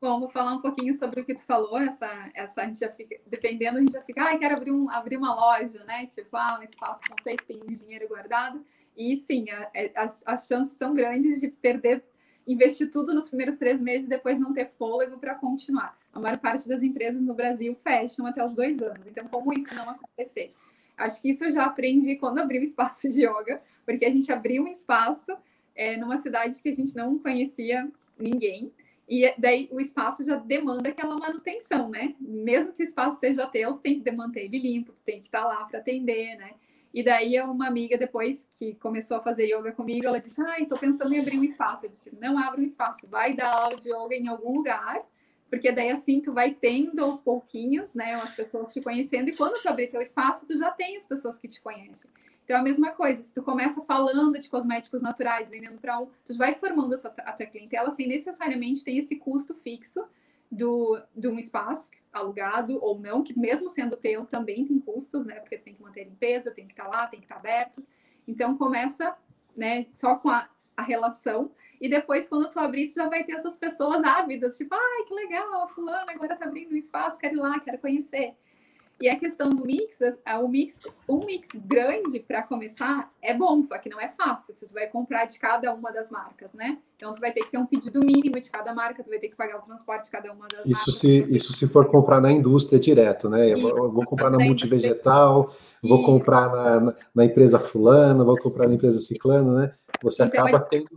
Bom, vou falar um pouquinho sobre o que tu falou, essa, essa a gente já fica, dependendo, a gente já fica, ah, quero abrir, um, abrir uma loja, né? Tipo, ah, um espaço conceito, tem dinheiro guardado. E sim, a, é, as, as chances são grandes de perder, investir tudo nos primeiros três meses e depois não ter fôlego para continuar. A maior parte das empresas no Brasil fecham até os dois anos. Então, como isso não acontecer? Acho que isso eu já aprendi quando abri o espaço de yoga, porque a gente abriu um espaço é, numa cidade que a gente não conhecia ninguém. E daí o espaço já demanda aquela manutenção, né? Mesmo que o espaço seja teu, tu tem que manter ele limpo, tu tem que estar tá lá para atender, né? E daí uma amiga, depois que começou a fazer yoga comigo, ela disse, ai, tô pensando em abrir um espaço. Eu disse, não abre um espaço, vai dar aula de yoga em algum lugar, porque daí assim tu vai tendo aos pouquinhos, né, as pessoas te conhecendo, e quando tu abrir teu espaço, tu já tem as pessoas que te conhecem. Então, é a mesma coisa, se tu começa falando de cosméticos naturais, vendendo para um, tu vai formando a tua, a tua clientela sem necessariamente ter esse custo fixo do, de um espaço alugado ou não, que mesmo sendo teu também tem custos, né? Porque tu tem que manter a limpeza, tem que estar tá lá, tem que estar tá aberto. Então começa, né, só com a, a relação e depois, quando tu abrir, tu já vai ter essas pessoas ávidas, tipo, ai, que legal, a fulana agora tá abrindo um espaço, quero ir lá, quero conhecer. E a questão do mix, o mix, um mix grande para começar é bom, só que não é fácil. Se tu vai comprar de cada uma das marcas, né? Então tu vai ter que ter um pedido mínimo de cada marca, tu vai ter que pagar o transporte de cada uma das isso marcas. Se, isso se for comprar na indústria direto, né? Eu, eu vou comprar na multivegetal, vou comprar na, na, na, empresa fulana, vou comprar na empresa ciclana, né? Você então, acaba tendo.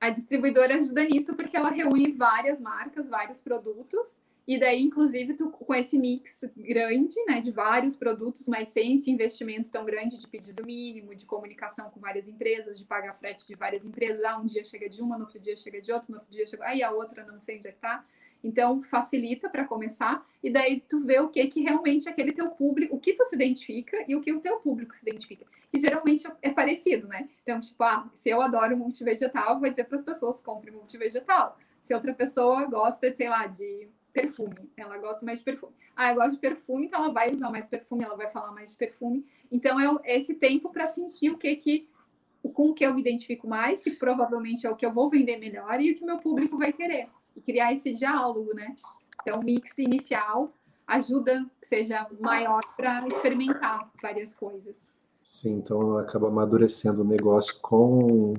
A distribuidora ajuda nisso porque ela reúne várias marcas, vários produtos e daí, inclusive, tu, com esse mix grande, né, de vários produtos, mas sem esse investimento tão grande de pedido mínimo, de comunicação com várias empresas, de pagar frete de várias empresas, ah, um dia chega de uma, no outro dia chega de outra, no outro dia chega, aí a outra não sei onde é que tá. Então, facilita para começar, e daí tu vê o que que realmente aquele teu público, o que tu se identifica e o que o teu público se identifica. E geralmente é parecido, né? Então, tipo, ah, se eu adoro multivegetal, vou dizer para as pessoas, compre multivegetal. Se outra pessoa gosta, sei lá, de perfume. Ela gosta mais de perfume. Ah, eu gosto de perfume, então ela vai usar mais perfume, ela vai falar mais de perfume. Então é esse tempo para sentir o que que com o que eu me identifico mais, que provavelmente é o que eu vou vender melhor e o que meu público vai querer. E criar esse diálogo, né? Então, o mix inicial ajuda que seja maior para experimentar várias coisas. Sim, então acaba amadurecendo o negócio com,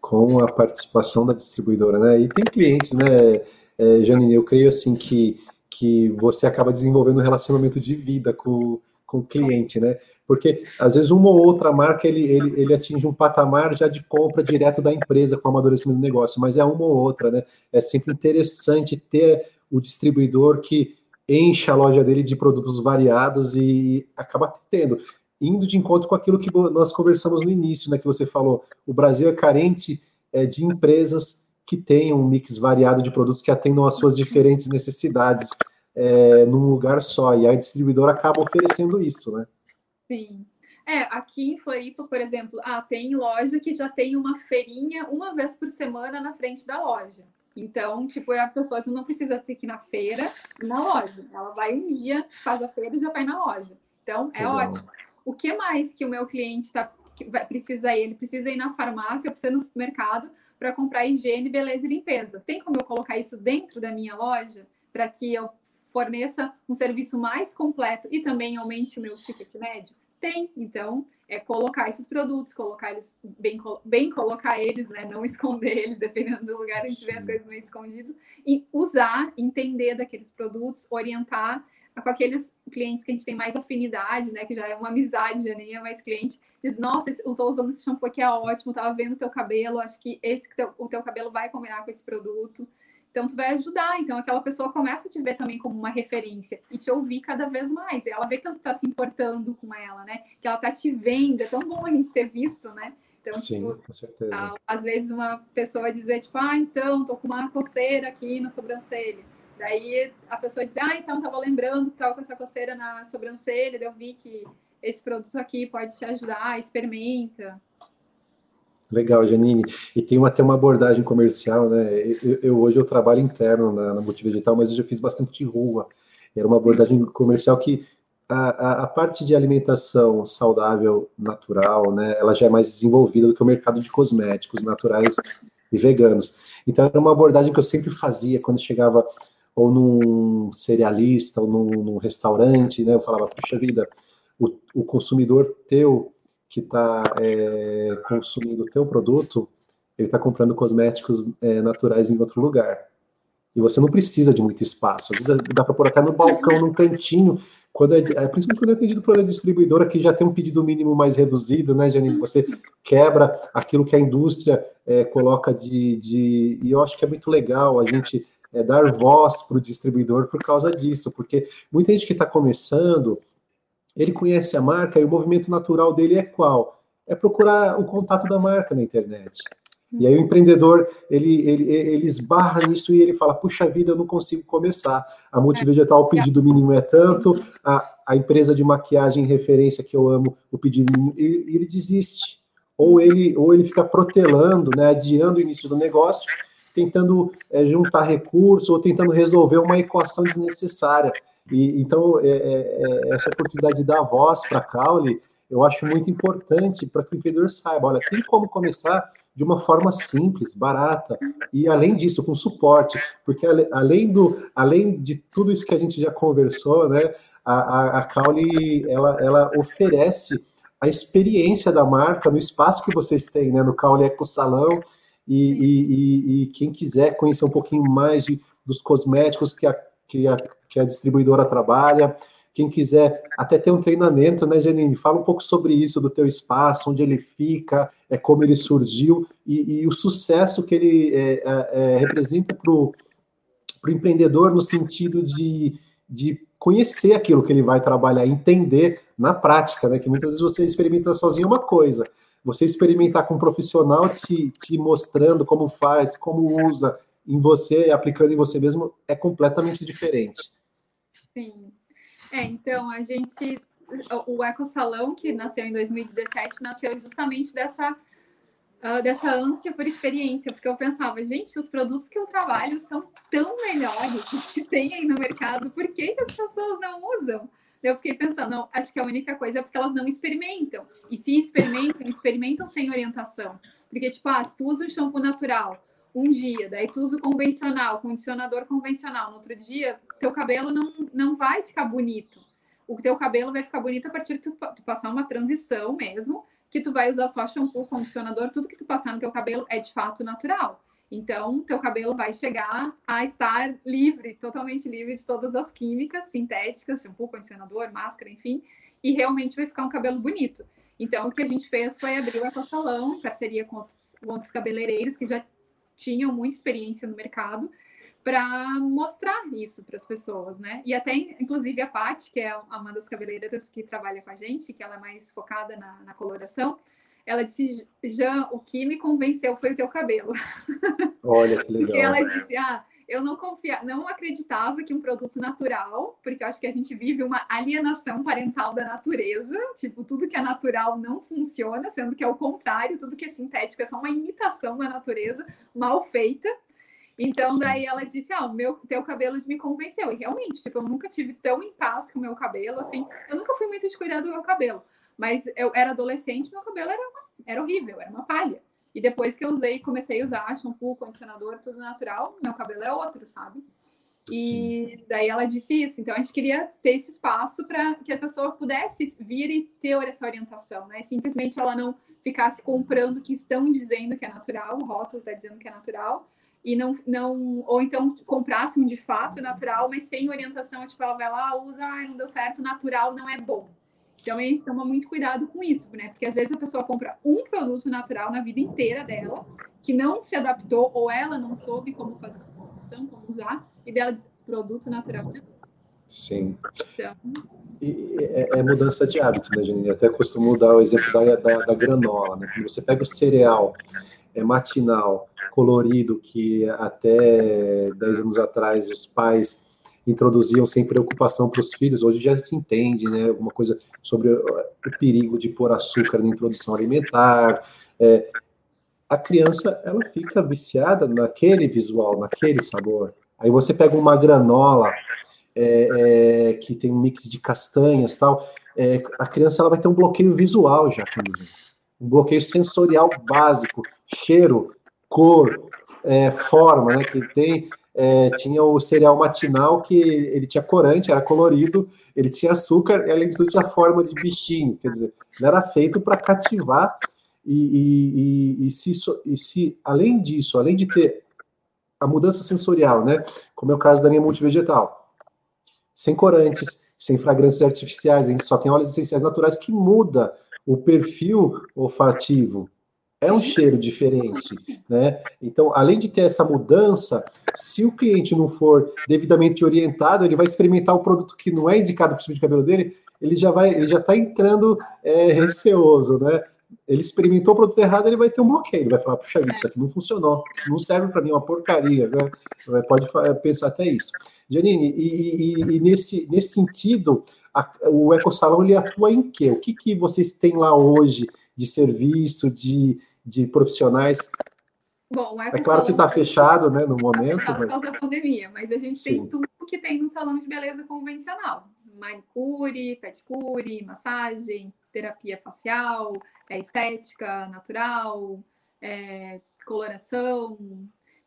com a participação da distribuidora, né? E tem clientes, né? É, Janine, eu creio assim que, que você acaba desenvolvendo um relacionamento de vida com, com o cliente, né? Porque às vezes uma ou outra marca ele, ele, ele atinge um patamar já de compra direto da empresa com o amadurecimento do negócio, mas é uma ou outra, né? É sempre interessante ter o distribuidor que enche a loja dele de produtos variados e acaba tendo indo de encontro com aquilo que nós conversamos no início, né? Que você falou, o Brasil é carente é, de empresas que tenham um mix variado de produtos que atendam às suas diferentes necessidades é, num lugar só. E a distribuidora acaba oferecendo isso, né? Sim. É, aqui em Floripa, por exemplo, ah, tem loja que já tem uma feirinha uma vez por semana na frente da loja. Então, tipo, a pessoa não precisa ter que ir na feira na loja. Ela vai um dia, faz a feira e já vai na loja. Então, é Legal. ótimo. O que mais que o meu cliente tá, precisa ir? Ele precisa ir na farmácia, precisa ir no supermercado para comprar higiene, beleza e limpeza. Tem como eu colocar isso dentro da minha loja para que eu forneça um serviço mais completo e também aumente o meu ticket médio? Tem, então é colocar esses produtos, colocar eles bem, bem colocar eles, né? Não esconder eles, dependendo do lugar onde tiver as coisas meio escondidas, e usar, entender daqueles produtos, orientar com aqueles clientes que a gente tem mais afinidade, né? Que já é uma amizade, já nem é mais cliente. Diz, nossa, usou usando esse shampoo aqui é ótimo, tava vendo o teu cabelo, acho que esse o teu cabelo vai combinar com esse produto. Então, tu vai ajudar. Então, aquela pessoa começa a te ver também como uma referência e te ouvir cada vez mais. E ela vê que tu tá se importando com ela, né? Que ela tá te vendo. É tão bom a gente ser visto, né? Então, Sim, tipo, com certeza. Às vezes uma pessoa dizer, tipo, ah, então, tô com uma coceira aqui na sobrancelha. Daí a pessoa diz, ah, então tava lembrando que tava com essa coceira na sobrancelha, eu vi que esse produto aqui pode te ajudar, experimenta. Legal, Janine. E tem até uma abordagem comercial, né? Eu, eu hoje eu trabalho interno na, na Multivegetal, mas eu já fiz bastante de rua. Era uma abordagem comercial que a, a, a, parte de alimentação saudável, natural, né? Ela já é mais desenvolvida do que o mercado de cosméticos naturais e veganos. Então era uma abordagem que eu sempre fazia quando chegava ou num cerealista ou num, num restaurante, né? Eu falava, puxa vida, o, o consumidor teu que está é, consumindo o teu produto, ele está comprando cosméticos é, naturais em outro lugar. E você não precisa de muito espaço. Às vezes dá para pôr até no balcão, num cantinho, quando é, é, principalmente quando é atendido por uma distribuidora que já tem um pedido mínimo mais reduzido, né, Janine? Você quebra aquilo que a indústria é, coloca de, de. E eu acho que é muito legal a gente é, dar voz para o distribuidor por causa disso, porque muita gente que está começando ele conhece a marca e o movimento natural dele é qual? É procurar o contato da marca na internet. E aí o empreendedor, ele, ele, ele esbarra nisso e ele fala, puxa vida, eu não consigo começar. A multivegetal, o pedido mínimo é tanto, a, a empresa de maquiagem referência que eu amo, o pedido mínimo, ele, ele desiste. Ou ele, ou ele fica protelando, né, adiando o início do negócio, tentando é, juntar recursos ou tentando resolver uma equação desnecessária. E, então, é, é, é, essa oportunidade de dar voz para a Caule, eu acho muito importante para que o empreendedor saiba, olha, tem como começar de uma forma simples, barata, e além disso, com suporte, porque além, do, além de tudo isso que a gente já conversou, né, a, a, a Caule, ela, ela oferece a experiência da marca no espaço que vocês têm, né, no Caule Eco Salão, e, e, e, quem quiser conhecer um pouquinho mais de, dos cosméticos que a, que a que a distribuidora trabalha. Quem quiser até ter um treinamento, né, Janine? Fala um pouco sobre isso, do teu espaço, onde ele fica, é, como ele surgiu e, e o sucesso que ele é, é, é representa para o empreendedor no sentido de, de conhecer aquilo que ele vai trabalhar, entender na prática, né? Que muitas vezes você experimenta sozinho uma coisa, você experimentar com um profissional te, te mostrando como faz, como usa em você, aplicando em você mesmo, é completamente diferente. Sim. É, então, a gente. O Eco Salão, que nasceu em 2017, nasceu justamente dessa, uh, dessa ânsia por experiência, porque eu pensava, gente, os produtos que eu trabalho são tão melhores que tem aí no mercado, por que, que as pessoas não usam? Eu fiquei pensando, não, acho que a única coisa é porque elas não experimentam. E se experimentam, experimentam sem orientação. Porque, tipo, ah, se tu usa um shampoo natural, um dia, daí tu usa o convencional, condicionador convencional, no outro dia, teu cabelo não, não vai ficar bonito. O teu cabelo vai ficar bonito a partir de tu, tu passar uma transição mesmo, que tu vai usar só shampoo, condicionador, tudo que tu passar no teu cabelo é de fato natural. Então, teu cabelo vai chegar a estar livre, totalmente livre de todas as químicas sintéticas, shampoo, condicionador, máscara, enfim, e realmente vai ficar um cabelo bonito. Então, o que a gente fez foi abrir o Ecosalão, em parceria com outros, com outros cabeleireiros que já tinham muita experiência no mercado para mostrar isso para as pessoas, né? E até, inclusive, a Paty, que é uma das cabeleireiras que trabalha com a gente, que ela é mais focada na, na coloração, ela disse, Jean, o que me convenceu foi o teu cabelo. Olha que legal. Porque ela disse, ah, eu não confia, não acreditava que um produto natural, porque eu acho que a gente vive uma alienação parental da natureza, tipo, tudo que é natural não funciona, sendo que é o contrário, tudo que é sintético é só uma imitação da natureza mal feita. Então, daí ela disse: Ah, o meu, teu cabelo me convenceu. E realmente, tipo, eu nunca tive tão em paz com o meu cabelo, assim. Eu nunca fui muito de cuidar do meu cabelo. Mas eu era adolescente, meu cabelo era, uma, era horrível, era uma palha. E depois que eu usei, comecei a usar shampoo, condicionador, tudo natural, meu cabelo é outro, sabe? E Sim. daí ela disse isso. Então a gente queria ter esse espaço para que a pessoa pudesse vir e ter essa orientação, né? Simplesmente ela não ficasse comprando o que estão dizendo que é natural, o rótulo está dizendo que é natural, e não, não ou então comprasse um de fato natural, mas sem orientação, tipo, ela vai lá, usa, ah, não deu certo, natural não é bom. Então, a gente toma muito cuidado com isso, né? Porque às vezes a pessoa compra um produto natural na vida inteira dela, que não se adaptou, ou ela não soube como fazer essa transição, como usar, e dela diz, produto natural né? Sim. Então... E, é, é, mudança de hábito, né, Janine? Eu até costumo dar o exemplo da, da, da granola, né? Quando você pega o cereal é, matinal, colorido, que até 10 anos atrás os pais introduziam sem preocupação para os filhos, hoje já se entende, né, alguma coisa sobre o perigo de pôr açúcar na introdução alimentar. É, a criança, ela fica viciada naquele visual, naquele sabor. Aí você pega uma granola é, é, que tem um mix de castanhas tal, é, a criança ela vai ter um bloqueio visual já, um bloqueio sensorial básico, cheiro, cor, é, forma, né, que tem é, tinha o cereal matinal que ele tinha corante, era colorido, ele tinha açúcar e além de tudo tinha forma de bichinho, quer dizer, ele era feito para cativar e, e, e, se, e se, além disso, além de ter a mudança sensorial, né, como é o caso da linha multivegetal, sem corantes, sem fragrâncias artificiais, a gente só tem óleos essenciais naturais que muda o perfil olfativo, é um cheiro diferente, né? Então, além de ter essa mudança, se o cliente não for devidamente orientado, ele vai experimentar o produto que não é indicado para o tipo de cabelo dele, ele já vai, ele já está entrando é, receoso, né? Ele experimentou o produto errado, ele vai ter um bloqueio, ele vai falar, puxa isso aqui não funcionou, não serve para mim, é uma porcaria, né? Pode pensar até isso. Janine, e, e, e nesse, nesse sentido, a, o EcoSalão, ele atua em quê? O que, que vocês têm lá hoje de serviço, de de profissionais. Bom, é claro que está fechado, né, no tá momento. Mas... por causa da pandemia, mas a gente Sim. tem tudo que tem no salão de beleza convencional: manicure, pedicure, massagem, terapia facial, é, estética natural, é, coloração.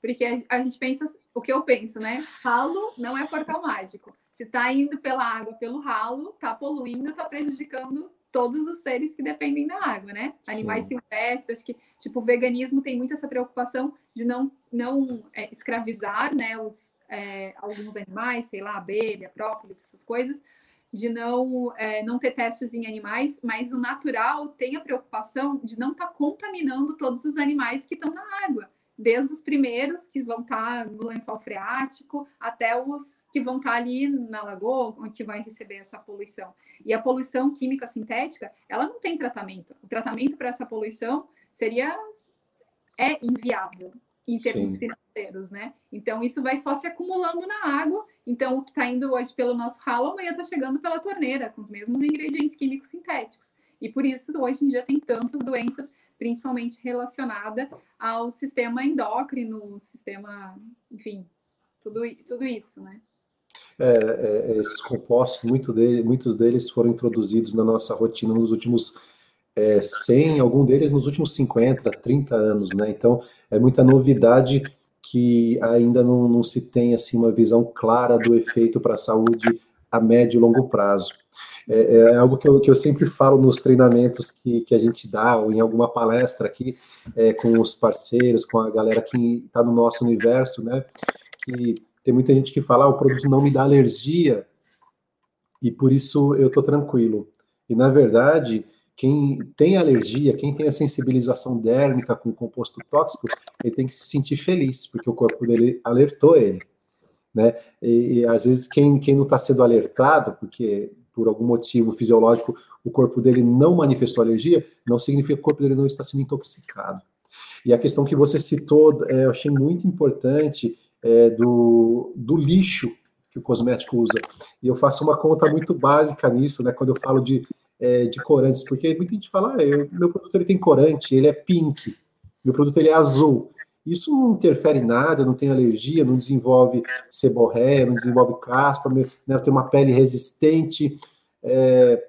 Porque a, a gente pensa, o que eu penso, né? Ralo não é portal mágico. Se está indo pela água, pelo ralo, está poluindo, está prejudicando todos os seres que dependem da água, né? Animais Sim. silvestres, acho que tipo o veganismo tem muito essa preocupação de não não é, escravizar, né, os é, alguns animais, sei lá, abelha, própolis, essas coisas, de não é, não ter testes em animais, mas o natural tem a preocupação de não estar tá contaminando todos os animais que estão na água desde os primeiros que vão estar tá no lençol freático até os que vão estar tá ali na lagoa, onde vai receber essa poluição. E a poluição química sintética, ela não tem tratamento. O tratamento para essa poluição seria é inviável em termos Sim. financeiros, né? Então isso vai só se acumulando na água. Então o que está indo hoje pelo nosso ralo amanhã está chegando pela torneira com os mesmos ingredientes químicos sintéticos. E por isso hoje em dia tem tantas doenças principalmente relacionada ao sistema endócrino, sistema, enfim, tudo, tudo isso, né? É, é, esses compostos, muito dele, muitos deles foram introduzidos na nossa rotina nos últimos é, 100, algum deles nos últimos 50, 30 anos, né? Então, é muita novidade que ainda não, não se tem assim uma visão clara do efeito para a saúde a médio e longo prazo. É, é algo que eu, que eu, sempre falo nos treinamentos que, que a gente dá, ou em alguma palestra aqui, é, com os parceiros, com a galera que está no nosso universo, né? Que tem muita gente que fala, ah, o produto não me dá alergia, e por isso eu estou tranquilo. E, na verdade, quem tem alergia, quem tem a sensibilização dérmica com composto tóxico, ele tem que se sentir feliz, porque o corpo dele alertou ele. Né? E, e às vezes quem, quem não está sendo alertado, porque por algum motivo fisiológico o corpo dele não manifestou alergia, não significa que o corpo dele não está sendo intoxicado. E a questão que você citou, é, eu achei muito importante, é, do, do lixo que o cosmético usa. E eu faço uma conta muito básica nisso, né, quando eu falo de, é, de corantes, porque muita gente fala, ah, eu, meu produto ele tem corante, ele é pink, meu produto ele é azul. Isso não interfere em nada, não tem alergia, não desenvolve seborréia, não desenvolve caspa, né, tem uma pele resistente, é,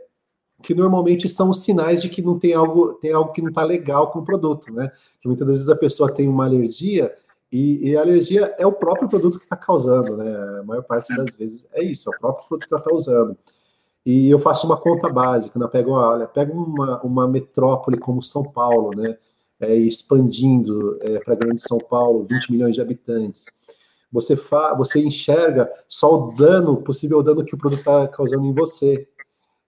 que normalmente são os sinais de que não tem algo, tem algo que não está legal com o produto, né? Que muitas vezes a pessoa tem uma alergia e, E, a alergia é o próprio produto que está causando, né? A maior parte das vezes é isso, é o próprio produto que ela está usando. E eu faço uma conta básica, né? pego, olha, pego uma, uma metrópole como São Paulo, né? É, expandindo é, para grande São Paulo, 20 milhões de habitantes. Você, fa você enxerga só o dano, possível dano que o produto está causando em você.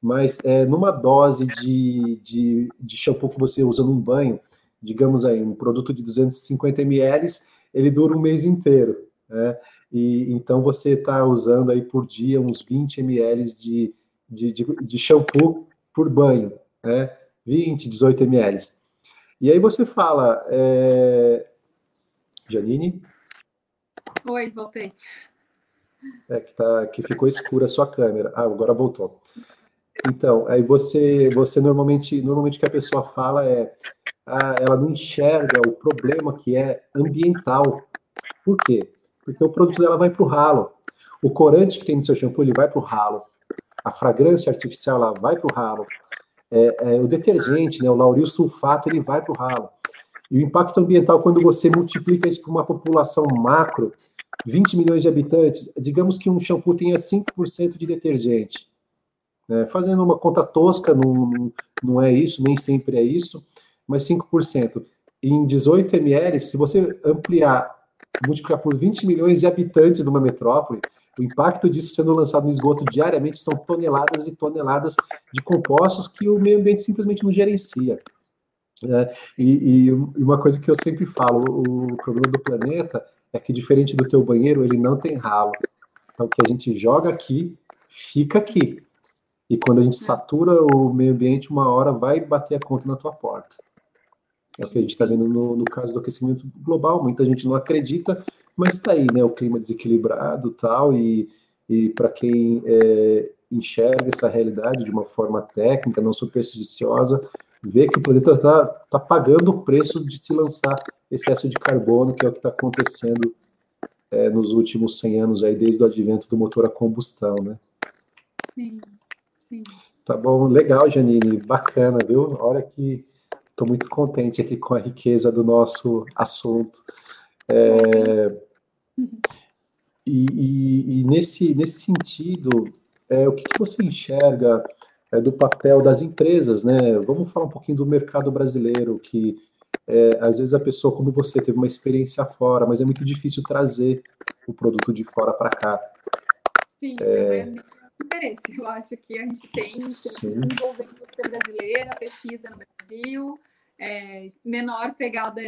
Mas é, numa dose de, de, de shampoo que você usa num banho, digamos aí, um produto de 250 ml, ele dura um mês inteiro. Né? E então você está usando aí por dia uns 20 ml de, de, de, de shampoo por banho, né? 20, 18 ml. E aí você fala, é... Janine? Oi, voltei. É que, tá, que ficou escura a sua câmera. Ah, agora voltou. Então, aí você, você normalmente, normalmente o que a pessoa fala é, ah, ela não enxerga o problema que é ambiental. Por quê? Porque o produto dela vai para o ralo. O corante que tem no seu shampoo, ele vai para o ralo. A fragrância artificial, ela vai para o ralo. É, é, o detergente, né, o lauril sulfato, ele vai para o ralo. E o impacto ambiental, quando você multiplica isso para uma população macro, 20 milhões de habitantes, digamos que um shampoo tenha 5% de detergente. Né? Fazendo uma conta tosca, não, não é isso, nem sempre é isso, mas 5%. Em 18 ml, se você ampliar, multiplicar por 20 milhões de habitantes numa metrópole, o impacto disso sendo lançado no esgoto diariamente são toneladas e toneladas de compostos que o meio ambiente simplesmente não gerencia. É, e, e, uma coisa que eu sempre falo, o problema do planeta é que diferente do teu banheiro, ele não tem ralo. Então, o que a gente joga aqui, fica aqui. E quando a gente satura o meio ambiente, uma hora vai bater a conta na tua porta. É o que a gente está vendo no, no, caso do aquecimento global. Muita gente não acredita, mas está aí, né? O clima desequilibrado tal, e, e para quem é, enxerga essa realidade de uma forma técnica, não supersticiosa, vê que o planeta está tá pagando o preço de se lançar excesso de carbono, que é o que está acontecendo é, nos últimos 100 anos, aí, desde o advento do motor a combustão, né? Sim. Sim. Tá bom, legal, Janine, bacana, viu? Olha que estou muito contente aqui com a riqueza do nosso assunto. É, e, e, e, nesse, nesse sentido, é, o que, que você enxerga é, do papel das empresas, né? Vamos falar um pouquinho do mercado brasileiro, que é, às vezes a pessoa, como você, teve uma experiência fora, mas é muito difícil trazer o produto de fora para cá. Sim, é, é interesse. Eu acho que a gente tem desenvolvendo a indústria brasileira, pesquisa no Brasil, é, menor pegada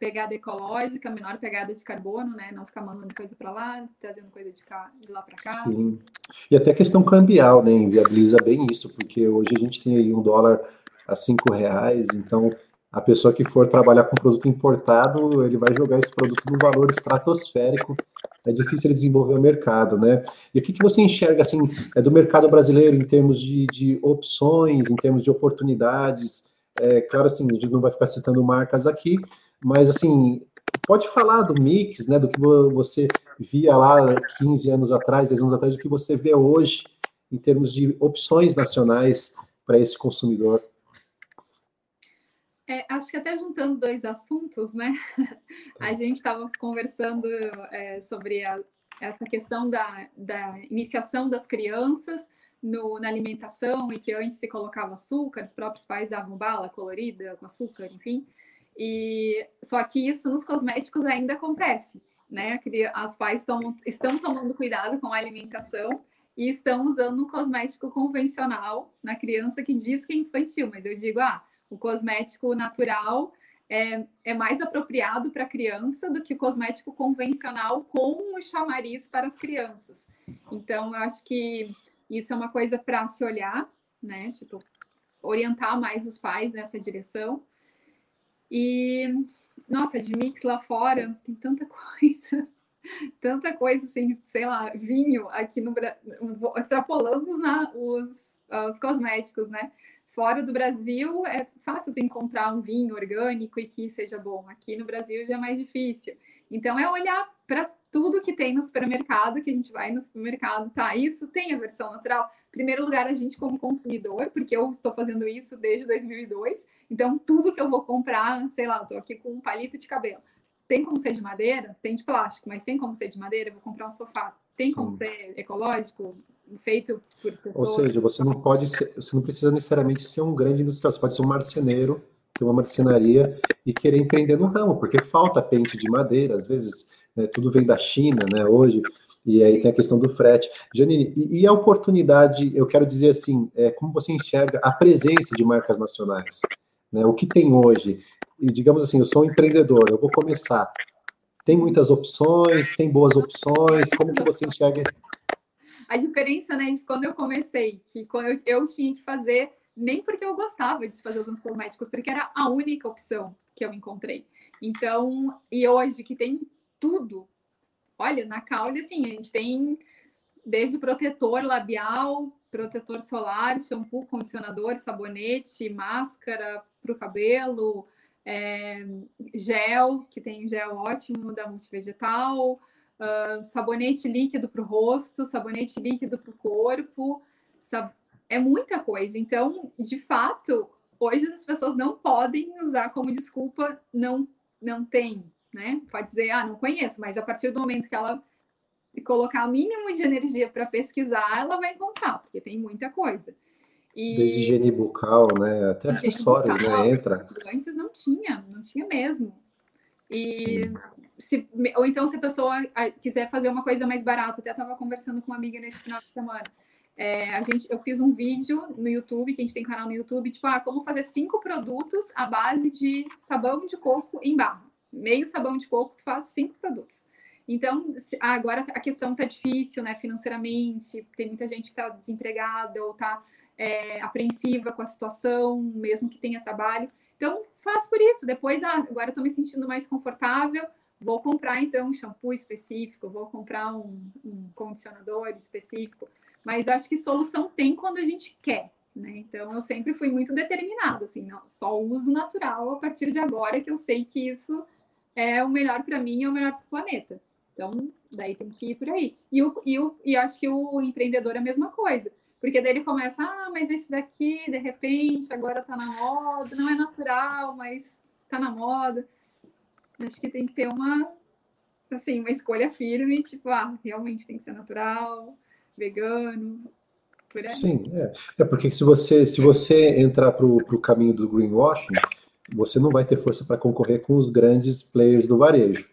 pegada ecológica, menor pegada de carbono, né? Não ficar mandando coisa para lá, trazendo coisa de, cá, de lá para cá. Sim. E até a questão cambial, né? Inviabiliza bem isso, porque hoje a gente tem aí um dólar a cinco reais, então a pessoa que for trabalhar com produto importado, ele vai jogar esse produto no valor estratosférico é difícil ele desenvolver o mercado, né? E o que, que você enxerga, assim, é do mercado brasileiro em termos de, de opções, em termos de oportunidades? É, claro, assim, a gente não vai ficar citando marcas aqui, mas, assim, pode falar do mix, né, do que você via lá 15 anos atrás, 10 anos atrás, do que você vê hoje em termos de opções nacionais para esse consumidor. É, acho que até juntando dois assuntos, né? A tá. gente estava conversando é, sobre a, essa questão da, da iniciação das crianças no, na alimentação e que antes se colocava açúcar, os próprios pais davam bala colorida com açúcar, enfim. E só que isso nos cosméticos ainda acontece, né? As pais tão, estão tomando cuidado com a alimentação e estão usando um cosmético convencional na criança que diz que é infantil, mas eu digo, ah, o cosmético natural é, é mais apropriado para a criança do que o cosmético convencional com o chamariz para as crianças. Então, eu acho que isso é uma coisa para se olhar, né? Tipo, orientar mais os pais nessa direção. E, nossa, de mix lá fora tem tanta coisa, tanta coisa assim, sei lá, vinho aqui no Brasil, extrapolando os, os, os cosméticos, né? fora do Brasil é fácil de encontrar um vinho orgânico e que seja bom. Aqui no Brasil já é mais difícil. Então é olhar para tudo que tem no supermercado, que a gente vai no supermercado, tá? Isso tem a versão natural. Primeiro lugar, a gente como consumidor, porque eu estou fazendo isso desde 2002. Então tudo que eu vou comprar, sei lá, estou aqui com um palito de cabelo. tem como ser de madeira? Tem de plástico, mas tem como ser de madeira? vou comprar um sofá. Tem Sim. como ser ecológico? Feito por pessoas. Ou seja, você não pode ser, você não precisa necessariamente ser um grande industrial, você pode ser um marceneiro, ter uma marcenaria e querer empreender no ramo, porque falta pente de madeira, às vezes né, tudo vem da China, né? Hoje e aí tem a questão do frete. Janine, e, e a oportunidade, eu quero dizer assim, é, como você enxerga a presença de marcas nacionais? Né, o que tem hoje? E digamos assim, eu sou um empreendedor, eu vou começar. Tem muitas opções, tem boas opções, como que você enxerga? A diferença, né, de quando eu comecei, que quando eu, eu tinha que fazer, nem porque eu gostava de fazer os anos cosméticos, porque era a única opção que eu encontrei. Então, e hoje que tem tudo Olha, na Caule, assim, a gente tem desde protetor labial, protetor solar, shampoo, condicionador, sabonete, máscara para o cabelo, é, gel, que tem gel ótimo da Multivegetal, uh, sabonete líquido para o rosto, sabonete líquido para o corpo, é muita coisa. Então, de fato, hoje as pessoas não podem usar como desculpa não não tem, né? Pode dizer, ah, não conheço, mas a partir do momento que ela colocar o mínimo de energia para pesquisar, ela vai encontrar, porque tem muita coisa. E... Desde higiene bucal, né? Até acessórios, né? bucal, né? Entra. Antes não tinha, não tinha mesmo. E se, ou então, se a pessoa ah, quiser fazer uma coisa mais barata, até estava conversando com uma amiga nesse final de semana. É, a gente, eu fiz um vídeo no YouTube, que a gente tem canal no YouTube, tipo, ah, como fazer cinco produtos à base de sabão de coco em barra meio sabão de coco, tu faz cinco produtos. Então, agora a questão está difícil, né, financeiramente, tem muita gente que está desempregada ou está é, apreensiva com a situação, mesmo que tenha trabalho. Então, faz por isso. Depois, ah, agora estou me sentindo mais confortável, vou comprar então um shampoo específico, vou comprar um, um condicionador específico. Mas acho que solução tem quando a gente quer, né? Então, eu sempre fui muito determinada, assim, não, só uso natural a partir de agora que eu sei que isso é o melhor para mim e é o melhor para o planeta. Então, daí tem que ir por aí. E, o, e, o, e acho que o empreendedor é a mesma coisa. Porque daí ele começa, ah, mas esse daqui, de repente, agora está na moda, não é natural, mas está na moda. Acho que tem que ter uma, assim, uma escolha firme, tipo, ah, realmente tem que ser natural, vegano, por aí. Sim, é. É porque se você, se você entrar para o caminho do greenwashing, você não vai ter força para concorrer com os grandes players do varejo.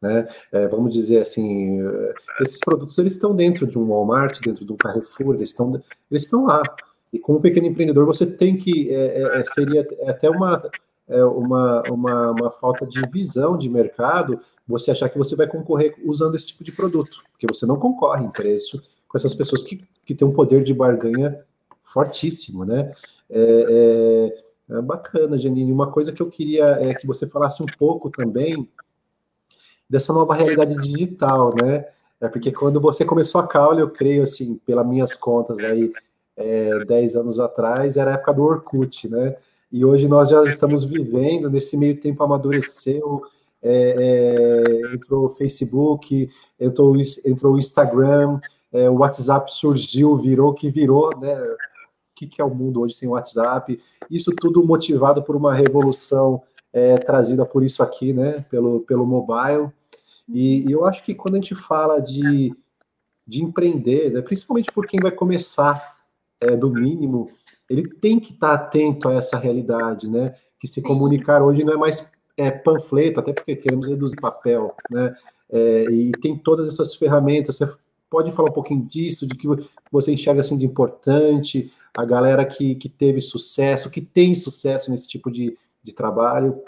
Né? É, vamos dizer assim, é, esses produtos eles estão dentro de um Walmart, dentro de um Carrefour, eles estão, eles estão lá. E como pequeno empreendedor, você tem que, é, é, é seria até uma, é, uma, uma, uma, falta de visão de mercado, você achar que você vai concorrer usando esse tipo de produto, porque você não concorre em preço com essas pessoas que, que têm um poder de barganha fortíssimo, né? É, é bacana, Janine. Uma coisa que eu queria é que você falasse um pouco também dessa nova realidade digital, né? É porque quando você começou a Caule, eu creio, assim, pelas minhas contas aí, é, 10 anos atrás, era a época do Orkut, né? E hoje nós já estamos vivendo, nesse meio tempo amadureceu, é, é, entrou o Facebook, entrou, entrou o Instagram, é, o WhatsApp surgiu, virou que virou, né? Que, que é o mundo hoje sem WhatsApp. Isso tudo motivado por uma revolução é, trazida por isso aqui, né? Pelo, pelo mobile. E, e, eu acho que quando a gente fala de, de empreender, né, principalmente por quem vai começar é, do mínimo, ele tem que estar atento a essa realidade, né? Que se comunicar hoje não é mais é, panfleto, até porque queremos reduzir papel, né? É, e tem todas essas ferramentas. Você pode falar um pouquinho disso, de que você enxerga assim de importante, a galera que, que teve sucesso, que tem sucesso nesse tipo de, de trabalho?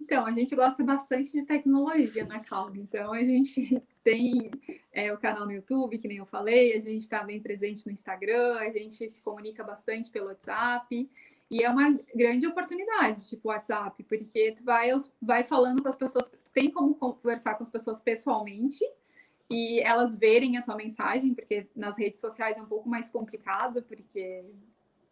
Então, a gente gosta bastante de tecnologia na Cloud. Então, a gente tem é, o canal no YouTube, que nem eu falei, a gente está bem presente no Instagram, a gente se comunica bastante pelo WhatsApp. E é uma grande oportunidade, tipo WhatsApp, porque tu vai, vai falando com as pessoas, tu tem como conversar com as pessoas pessoalmente, e elas verem a tua mensagem, porque nas redes sociais é um pouco mais complicado, porque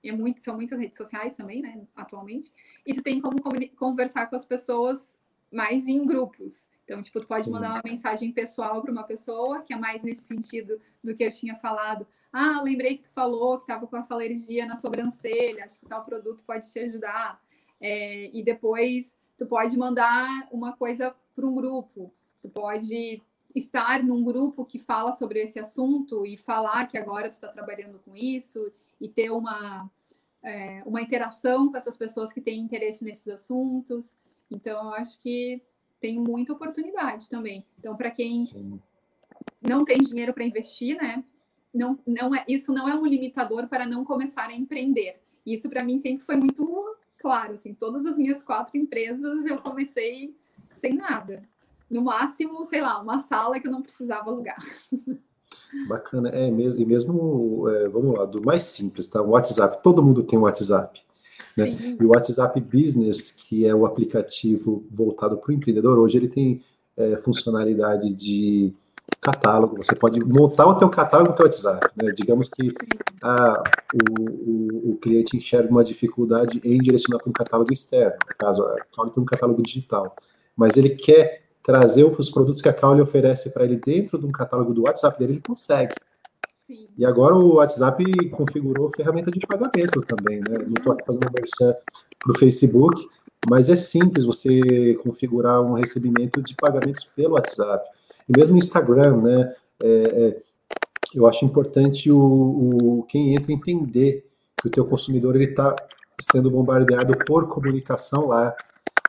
é muito, são muitas redes sociais também, né, atualmente, e tu tem como conversar com as pessoas mais em grupos. Então, tipo, tu pode Sim. mandar uma mensagem pessoal para uma pessoa, que é mais nesse sentido do que eu tinha falado. Ah, lembrei que tu falou que estava com essa alergia na sobrancelha, acho que tal produto pode te ajudar. É, e depois tu pode mandar uma coisa para um grupo, tu pode estar num grupo que fala sobre esse assunto e falar que agora tu está trabalhando com isso e ter uma, é, uma interação com essas pessoas que têm interesse nesses assuntos. Então, eu acho que tem muita oportunidade também. Então, para quem Sim. não tem dinheiro para investir, né? Não, não é, isso não é um limitador para não começar a empreender. Isso para mim sempre foi muito claro. Assim, todas as minhas quatro empresas eu comecei sem nada. No máximo, sei lá, uma sala que eu não precisava alugar. Bacana, é mesmo, e mesmo, é, vamos lá, do mais simples, tá? O WhatsApp, todo mundo tem um WhatsApp. Né? E o WhatsApp Business, que é o aplicativo voltado para o empreendedor, hoje ele tem é, funcionalidade de catálogo. Você pode montar o teu catálogo no teu WhatsApp. Né? Digamos que ah, o, o, o, cliente enxerga uma dificuldade em direcionar para um catálogo externo, no caso, a Caule tem um catálogo digital, mas ele quer trazer os produtos que a Caule oferece para ele dentro de um catálogo do WhatsApp dele, ele consegue. Sim. E agora o WhatsApp configurou ferramenta de pagamento também, né? Não estou fazendo merchan para o Facebook, mas é simples você configurar um recebimento de pagamentos pelo WhatsApp. E mesmo o Instagram, né? É, é, eu acho importante o, o, quem entra entender que o teu consumidor ele está sendo bombardeado por comunicação lá.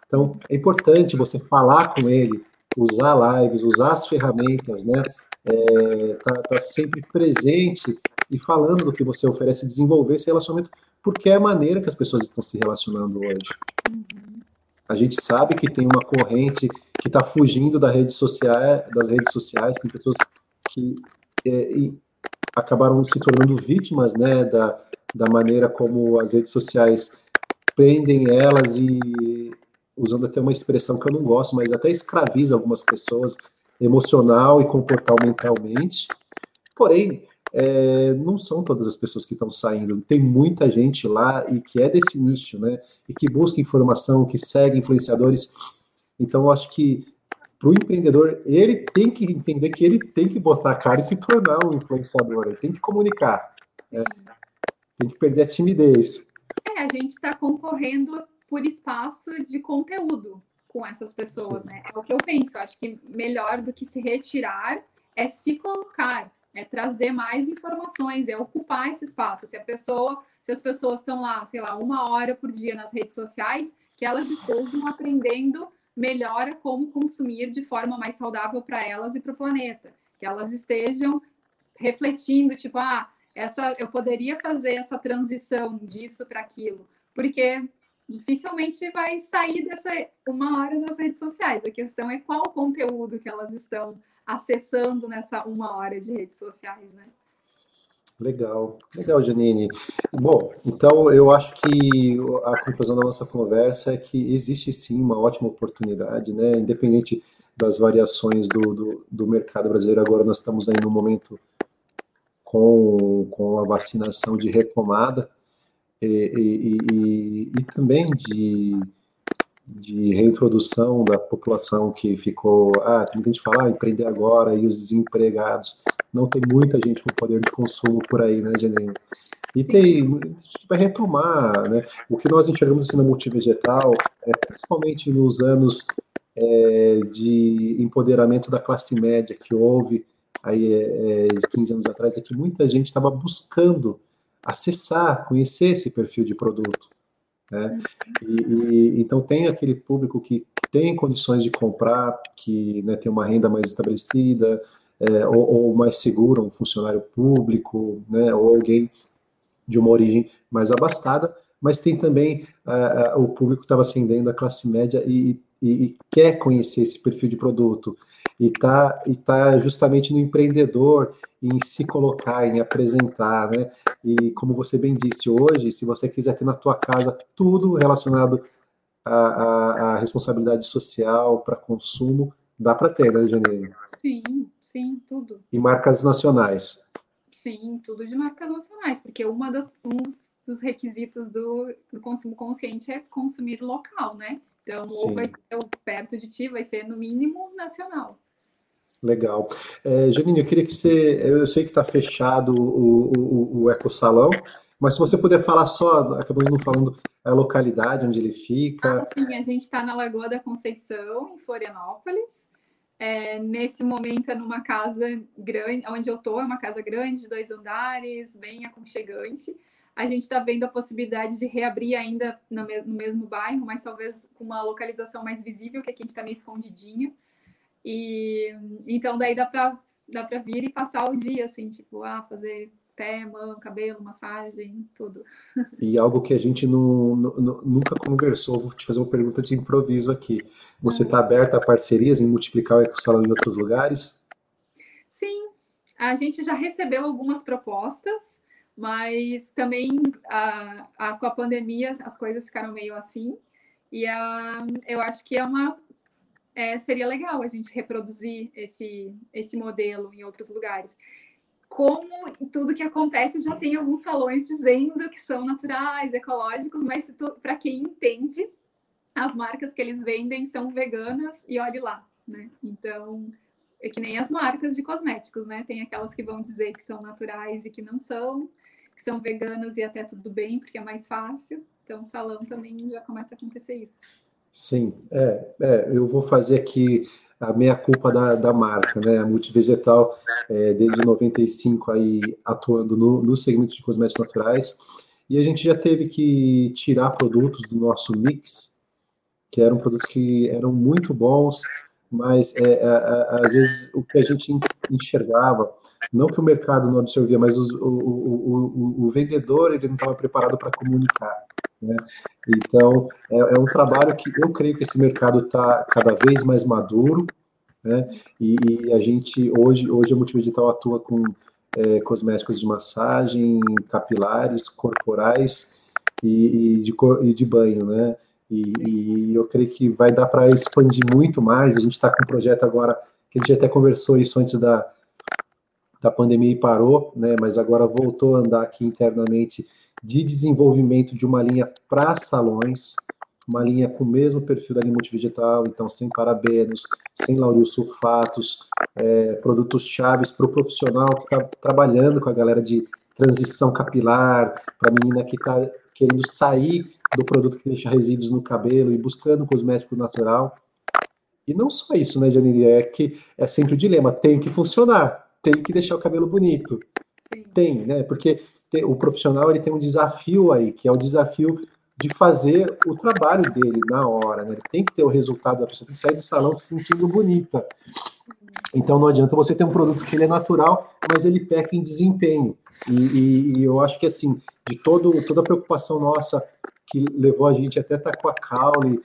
Então é importante você falar com ele, usar lives, usar as ferramentas, né? é, tá, tá, sempre presente e falando do que você oferece, desenvolver esse relacionamento, porque é a maneira que as pessoas estão se relacionando hoje. Uhum. A gente sabe que tem uma corrente que está fugindo da rede social, das redes sociais, tem pessoas que é, acabaram se tornando vítimas né, da, da maneira como as redes sociais prendem elas e usando até uma expressão que eu não gosto, mas até escraviza algumas pessoas emocional e comportamentalmente. Porém, é, não são todas as pessoas que estão saindo. Tem muita gente lá e que é desse nicho, né? E que busca informação, que segue influenciadores. Então, eu acho que para o empreendedor, ele tem que entender que ele tem que botar a cara e se tornar um influenciador. Ele tem que comunicar. Né? Tem que perder a timidez. É, a gente está concorrendo por espaço de conteúdo com essas pessoas, Sim. né? É o que eu penso. Eu acho que melhor do que se retirar é se colocar, é trazer mais informações, é ocupar esse espaço. Se a pessoa, se as pessoas estão lá, sei lá, uma hora por dia nas redes sociais, que elas estejam aprendendo melhor como consumir de forma mais saudável para elas e para o planeta. Que elas estejam refletindo, tipo, ah, essa, eu poderia fazer essa transição disso para aquilo. Porque dificilmente vai sair dessa uma hora nas redes sociais. A questão é qual conteúdo que elas estão acessando nessa uma hora de redes sociais, né? Legal, legal, Janine. Bom, então eu acho que a conclusão da nossa conversa é que existe sim uma ótima oportunidade, né? Independente das variações do, do, do mercado brasileiro, agora nós estamos aí no momento com, com a vacinação de retomada, e, e, e, e também de, de reintrodução da população que ficou, ah, tem gente falar, ah, empreender agora, e os desempregados. Não tem muita gente com poder de consumo por aí, né, Janine? E Sim. tem, a gente vai retomar, né? O que nós enxergamos assim na multivegetal, é, principalmente nos anos é, de empoderamento da classe média que houve aí é, é de 15 anos atrás, é que muita gente estava buscando acessar, conhecer esse perfil de produto. Né? E, e, então tem aquele público que tem condições de comprar, que né, tem uma renda mais estabelecida, é, ou, ou, mais segura, um funcionário público, né, ou alguém de uma origem mais abastada, mas tem também uh, uh, o público que estava ascendendo a classe média e, e, e, quer conhecer esse perfil de produto e está e tá justamente no empreendedor em se colocar, em apresentar, né? E como você bem disse hoje, se você quiser ter na tua casa tudo relacionado à, à, à responsabilidade social para consumo, dá para ter, né, Janeiro? Sim, sim, tudo. E marcas nacionais. Sim, tudo de marcas nacionais, porque uma das, um dos requisitos do, do consumo consciente é consumir local, né? Então, sim. ou vai ser perto de ti, vai ser no mínimo nacional. Legal. É, Janine, eu queria que você. Eu sei que está fechado o, o, o Eco Salão, Mas se você puder falar só, acabamos não falando a localidade onde ele fica. Ah, sim, a gente está na Lagoa da Conceição, em Florianópolis. É, nesse momento é numa casa grande, onde eu estou, é uma casa grande, de dois andares, bem aconchegante. A gente está vendo a possibilidade de reabrir ainda no, mesmo bairro, mas talvez com uma localização mais visível, que aqui a gente está meio escondidinho. E então daí dá para dá para vir e passar o dia assim, tipo, ah, fazer pé, mão, cabelo, massagem, tudo. E algo que a gente não, não, nunca conversou, vou te fazer uma pergunta de improviso aqui. Você está aberta a parcerias em multiplicar o ecosalão em outros lugares? Sim, a gente já recebeu algumas propostas, mas também a, a, com a pandemia as coisas ficaram meio assim. E a, eu acho que é uma é, seria legal a gente reproduzir esse, esse modelo em outros lugares. Como tudo que acontece já tem alguns salões dizendo que são naturais, ecológicos, mas para quem entende, as marcas que eles vendem são veganas e olhe lá, né? Então, é que nem as marcas de cosméticos, né? Tem aquelas que vão dizer que são naturais e que não são, que são veganas e até tudo bem, porque é mais fácil. Então, salão também já começa a acontecer isso. Sim, é, é, eu vou fazer aqui a meia culpa da, da marca, né? A Multivegetal, é, desde 95 aí atuando no, no segmento de cosméticos naturais, e a gente já teve que tirar produtos do nosso mix, que eram produtos que eram muito bons, mas é, às vezes o que a gente enxergava, não que o mercado não absorvia, mas o, o, o, o vendedor ele não estava preparado para comunicar. Né? Então, é, é, um trabalho que eu creio que esse mercado está cada vez mais maduro, né? E, e, a gente, hoje, hoje a Multimedital atua com é, cosméticos de massagem, capilares, corporais e, e, de, e de banho, né? E, eu creio que vai dar para expandir muito mais. A gente está com um projeto agora, que a gente até conversou isso antes da, da pandemia e parou, né? Mas agora voltou a andar aqui internamente de desenvolvimento de uma linha para salões, uma linha com o mesmo perfil da linha multivegetal, então sem parabenos, sem lauril sulfatos, é, produtos chaves para o profissional que está trabalhando com a galera de transição capilar, para a menina que está querendo sair do produto que deixa resíduos no cabelo e buscando cosmético natural. E não só isso, né, Janine? É que é sempre o dilema: tem que funcionar, tem que deixar o cabelo bonito. Sim. Tem, né? Porque o profissional ele tem um desafio aí, que é o desafio de fazer o trabalho dele na hora, né? Ele tem que ter o resultado da pessoa, tem que sair do salão se sentindo bonita. Então não adianta você ter um produto que ele é natural, mas ele peca em desempenho. E, e, e eu acho que assim, de todo, toda a preocupação nossa que levou a gente até estar com a Caule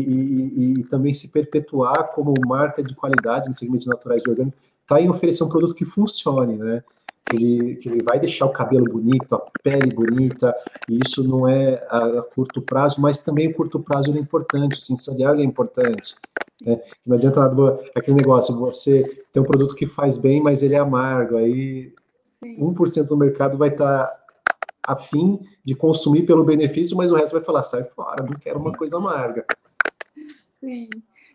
e, e, também se perpetuar como marca de qualidade no segmento de naturais e orgânicos, está em oferecer um produto que funcione, né? Que ele, que ele vai deixar o cabelo bonito, a pele bonita, e isso não é a, a curto prazo, mas também o curto prazo é importante, o sensorial é importante. Né? Não adianta nada, aquele negócio, você tem um produto que faz bem, mas ele é amargo, aí Sim. 1% do mercado vai estar tá afim de consumir pelo benefício, mas o resto vai falar, sai fora, não quero uma coisa amarga. Sim.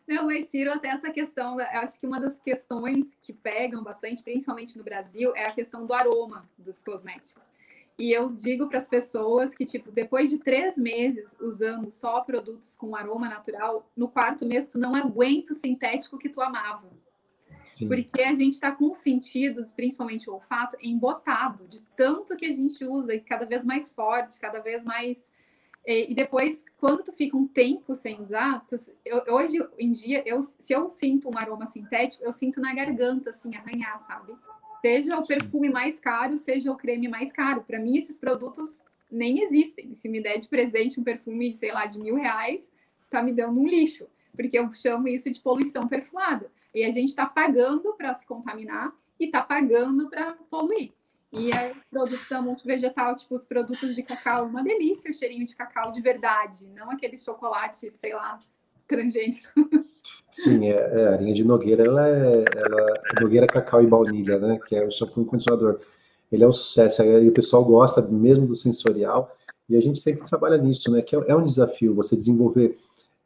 Não, mas Ciro, até essa questão, acho que uma das questões que pegam bastante, principalmente no Brasil, é a questão do aroma dos cosméticos. E eu digo para as pessoas que, tipo, depois de três meses usando só produtos com aroma natural, no quarto mês tu não aguenta o sintético que tu amava. Sim. Porque a gente está com os sentidos, principalmente o olfato, embotado de tanto que a gente usa e cada vez mais forte, cada vez mais e, depois, quando tu fica um tempo sem usar, tu, eu, hoje em dia, eu, se eu sinto um aroma sintético, eu sinto na garganta, assim, arranhar, sabe? Seja o perfume mais caro, seja o creme mais caro. Para mim, esses produtos nem existem. Se me der de presente um perfume, sei lá, de mil reais, tá me dando um lixo. Porque eu chamo isso de poluição perfumada. E a gente está pagando para se contaminar e está pagando para poluir. E os produtos da multivegetal, tipo os produtos de cacau, uma delícia o cheirinho de cacau de verdade, não aquele chocolate, sei lá, transgênico. Sim, é, é, a linha de Nogueira, ela é, ela é Nogueira Cacau e Baunilha, né? Que é o shampoo e condicionador. Ele é um sucesso, e o pessoal gosta mesmo do sensorial, e a gente sempre trabalha nisso, né? Que é, é um desafio você desenvolver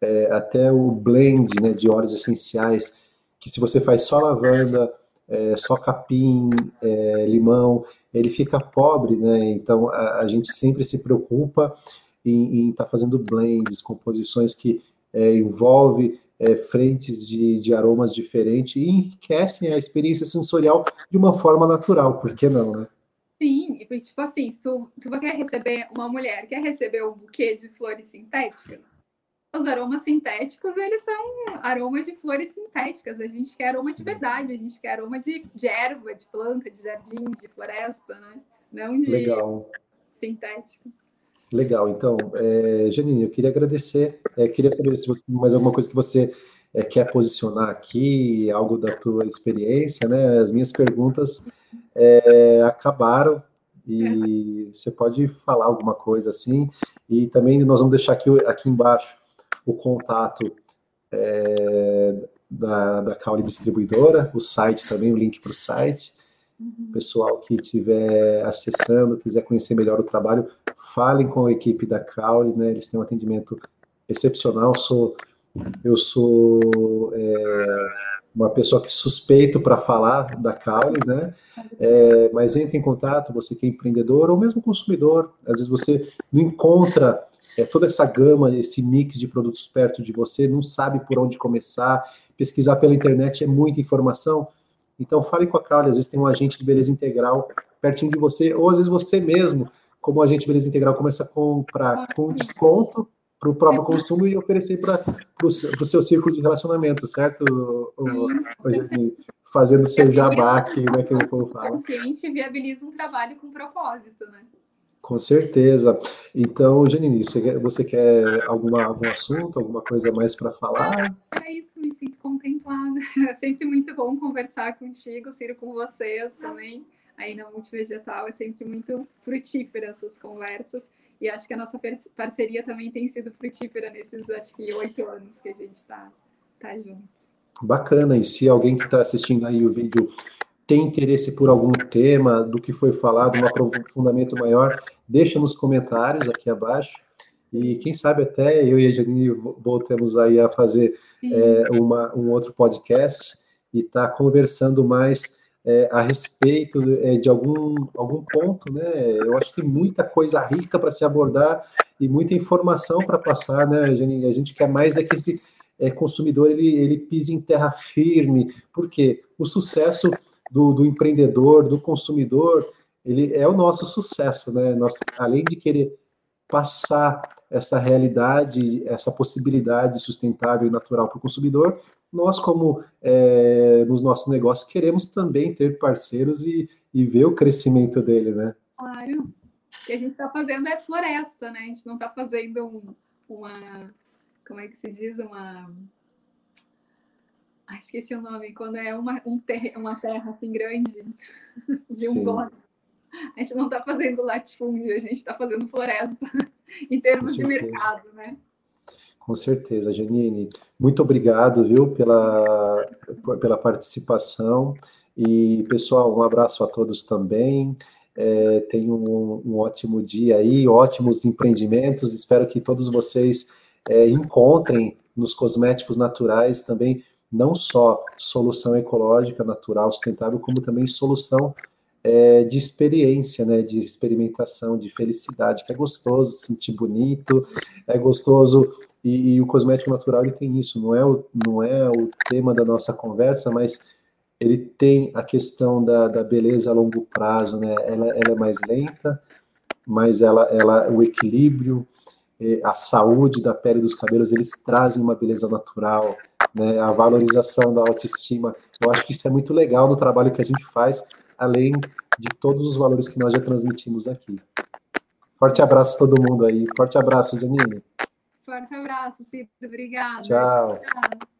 é, até o blend né, de óleos essenciais, que se você faz só lavanda, é, só capim, é, limão, ele fica pobre, né? Então a, a gente sempre se preocupa em estar tá fazendo blends, composições que é, envolve é, frentes de, de aromas diferentes e enriquecem a experiência sensorial de uma forma natural, por que não, né? Sim, e tipo assim, se tu, tu quer receber uma mulher, quer receber um buquê de flores sintéticas, os aromas sintéticos, eles são aromas de flores sintéticas. A gente quer aroma Sim. de verdade, a gente quer aroma de, de erva, de planta, de jardim, de floresta, né? Não de Legal. sintético. Legal, então, é, Janine, eu queria agradecer, é, queria saber se você tem mais alguma coisa que você é, quer posicionar aqui, algo da tua experiência, né? As minhas perguntas é, acabaram e você pode falar alguma coisa assim, e também nós vamos deixar aqui, aqui embaixo o contato é, da, da Caule Distribuidora, o site também, o link para o site, Uhum. Pessoal que estiver acessando, quiser conhecer melhor o trabalho, falem com a equipe da Caule, né? Eles têm um atendimento excepcional. Sou, eu sou é, uma pessoa que suspeito para falar da Caule, né? É, mas entre em contato, você que é empreendedor ou mesmo consumidor. Às vezes você não encontra é, toda essa gama, esse mix de produtos perto de você, não sabe por onde começar. Pesquisar pela internet é muita informação então, fale com a Carla, às vezes tem um agente de beleza integral pertinho de você, ou às vezes você mesmo, como agente de beleza integral, começa a comprar com desconto para o próprio consumo e oferecer para o seu círculo de relacionamento, certo? Sim, Fazendo seu jabá aqui, né, que o povo fala. consciente viabiliza um trabalho com propósito, né? Com certeza. Então, Janine, você, você quer alguma, algum assunto, alguma coisa mais para falar? É isso, me sinto contemplada. É sempre muito bom conversar contigo, Ciro, com vocês também. Aí na Multivegetal é sempre muito frutífera essas conversas. E acho que a nossa parceria também tem sido frutífera nesses, acho que, oito anos que a gente está tá juntos. Bacana. E se alguém que está assistindo aí o vídeo tem interesse por algum tema do que foi falado, um aprofundamento maior, deixa nos comentários aqui abaixo. E quem sabe até eu e a Janine voltemos aí a fazer é, uma, um outro podcast e estar tá conversando mais é, a respeito é, de algum, algum ponto, né? Eu acho que muita coisa rica para se abordar e muita informação para passar, né? A gente quer mais é que esse é, consumidor ele, ele pise em terra firme, porque o sucesso do, do empreendedor, do consumidor, ele é o nosso sucesso, né? Nós, além de querer passar essa realidade, essa possibilidade sustentável e natural para o consumidor, nós, como é, nos nossos negócios, queremos também ter parceiros e, e ver o crescimento dele, né? Claro. O que a gente está fazendo é floresta, né? A gente não está fazendo um, uma. Como é que se diz? Uma Ai, esqueci o nome, quando é uma, um ter, uma terra assim grande, de um. A gente não está fazendo latifúndio, a gente está fazendo floresta, em termos de mercado, né? Com certeza, Janine. Muito obrigado, viu, pela, pela participação. E, pessoal, um abraço a todos também. É, tenham um, um, ótimo dia aí, ótimos empreendimentos. Espero que todos vocês é, encontrem nos cosméticos naturais também não só solução ecológica, natural, sustentável, como também solução é, de experiência, né, de experimentação, de felicidade, que é gostoso, sentir bonito, é gostoso, e, e, o cosmético natural ele tem isso, não é, o, não é o tema da nossa conversa, mas ele tem a questão da, da beleza a longo prazo, né, ela, ela é mais lenta, mas ela, ela, o equilíbrio, a saúde da pele e dos cabelos, eles trazem uma beleza natural, né, a valorização da autoestima. Eu acho que isso é muito legal no trabalho que a gente faz, além de todos os valores que nós já transmitimos aqui. Forte abraço a todo mundo aí. Forte abraço, Janine. Forte abraço, Cito. Obrigada. Tchau. Tchau.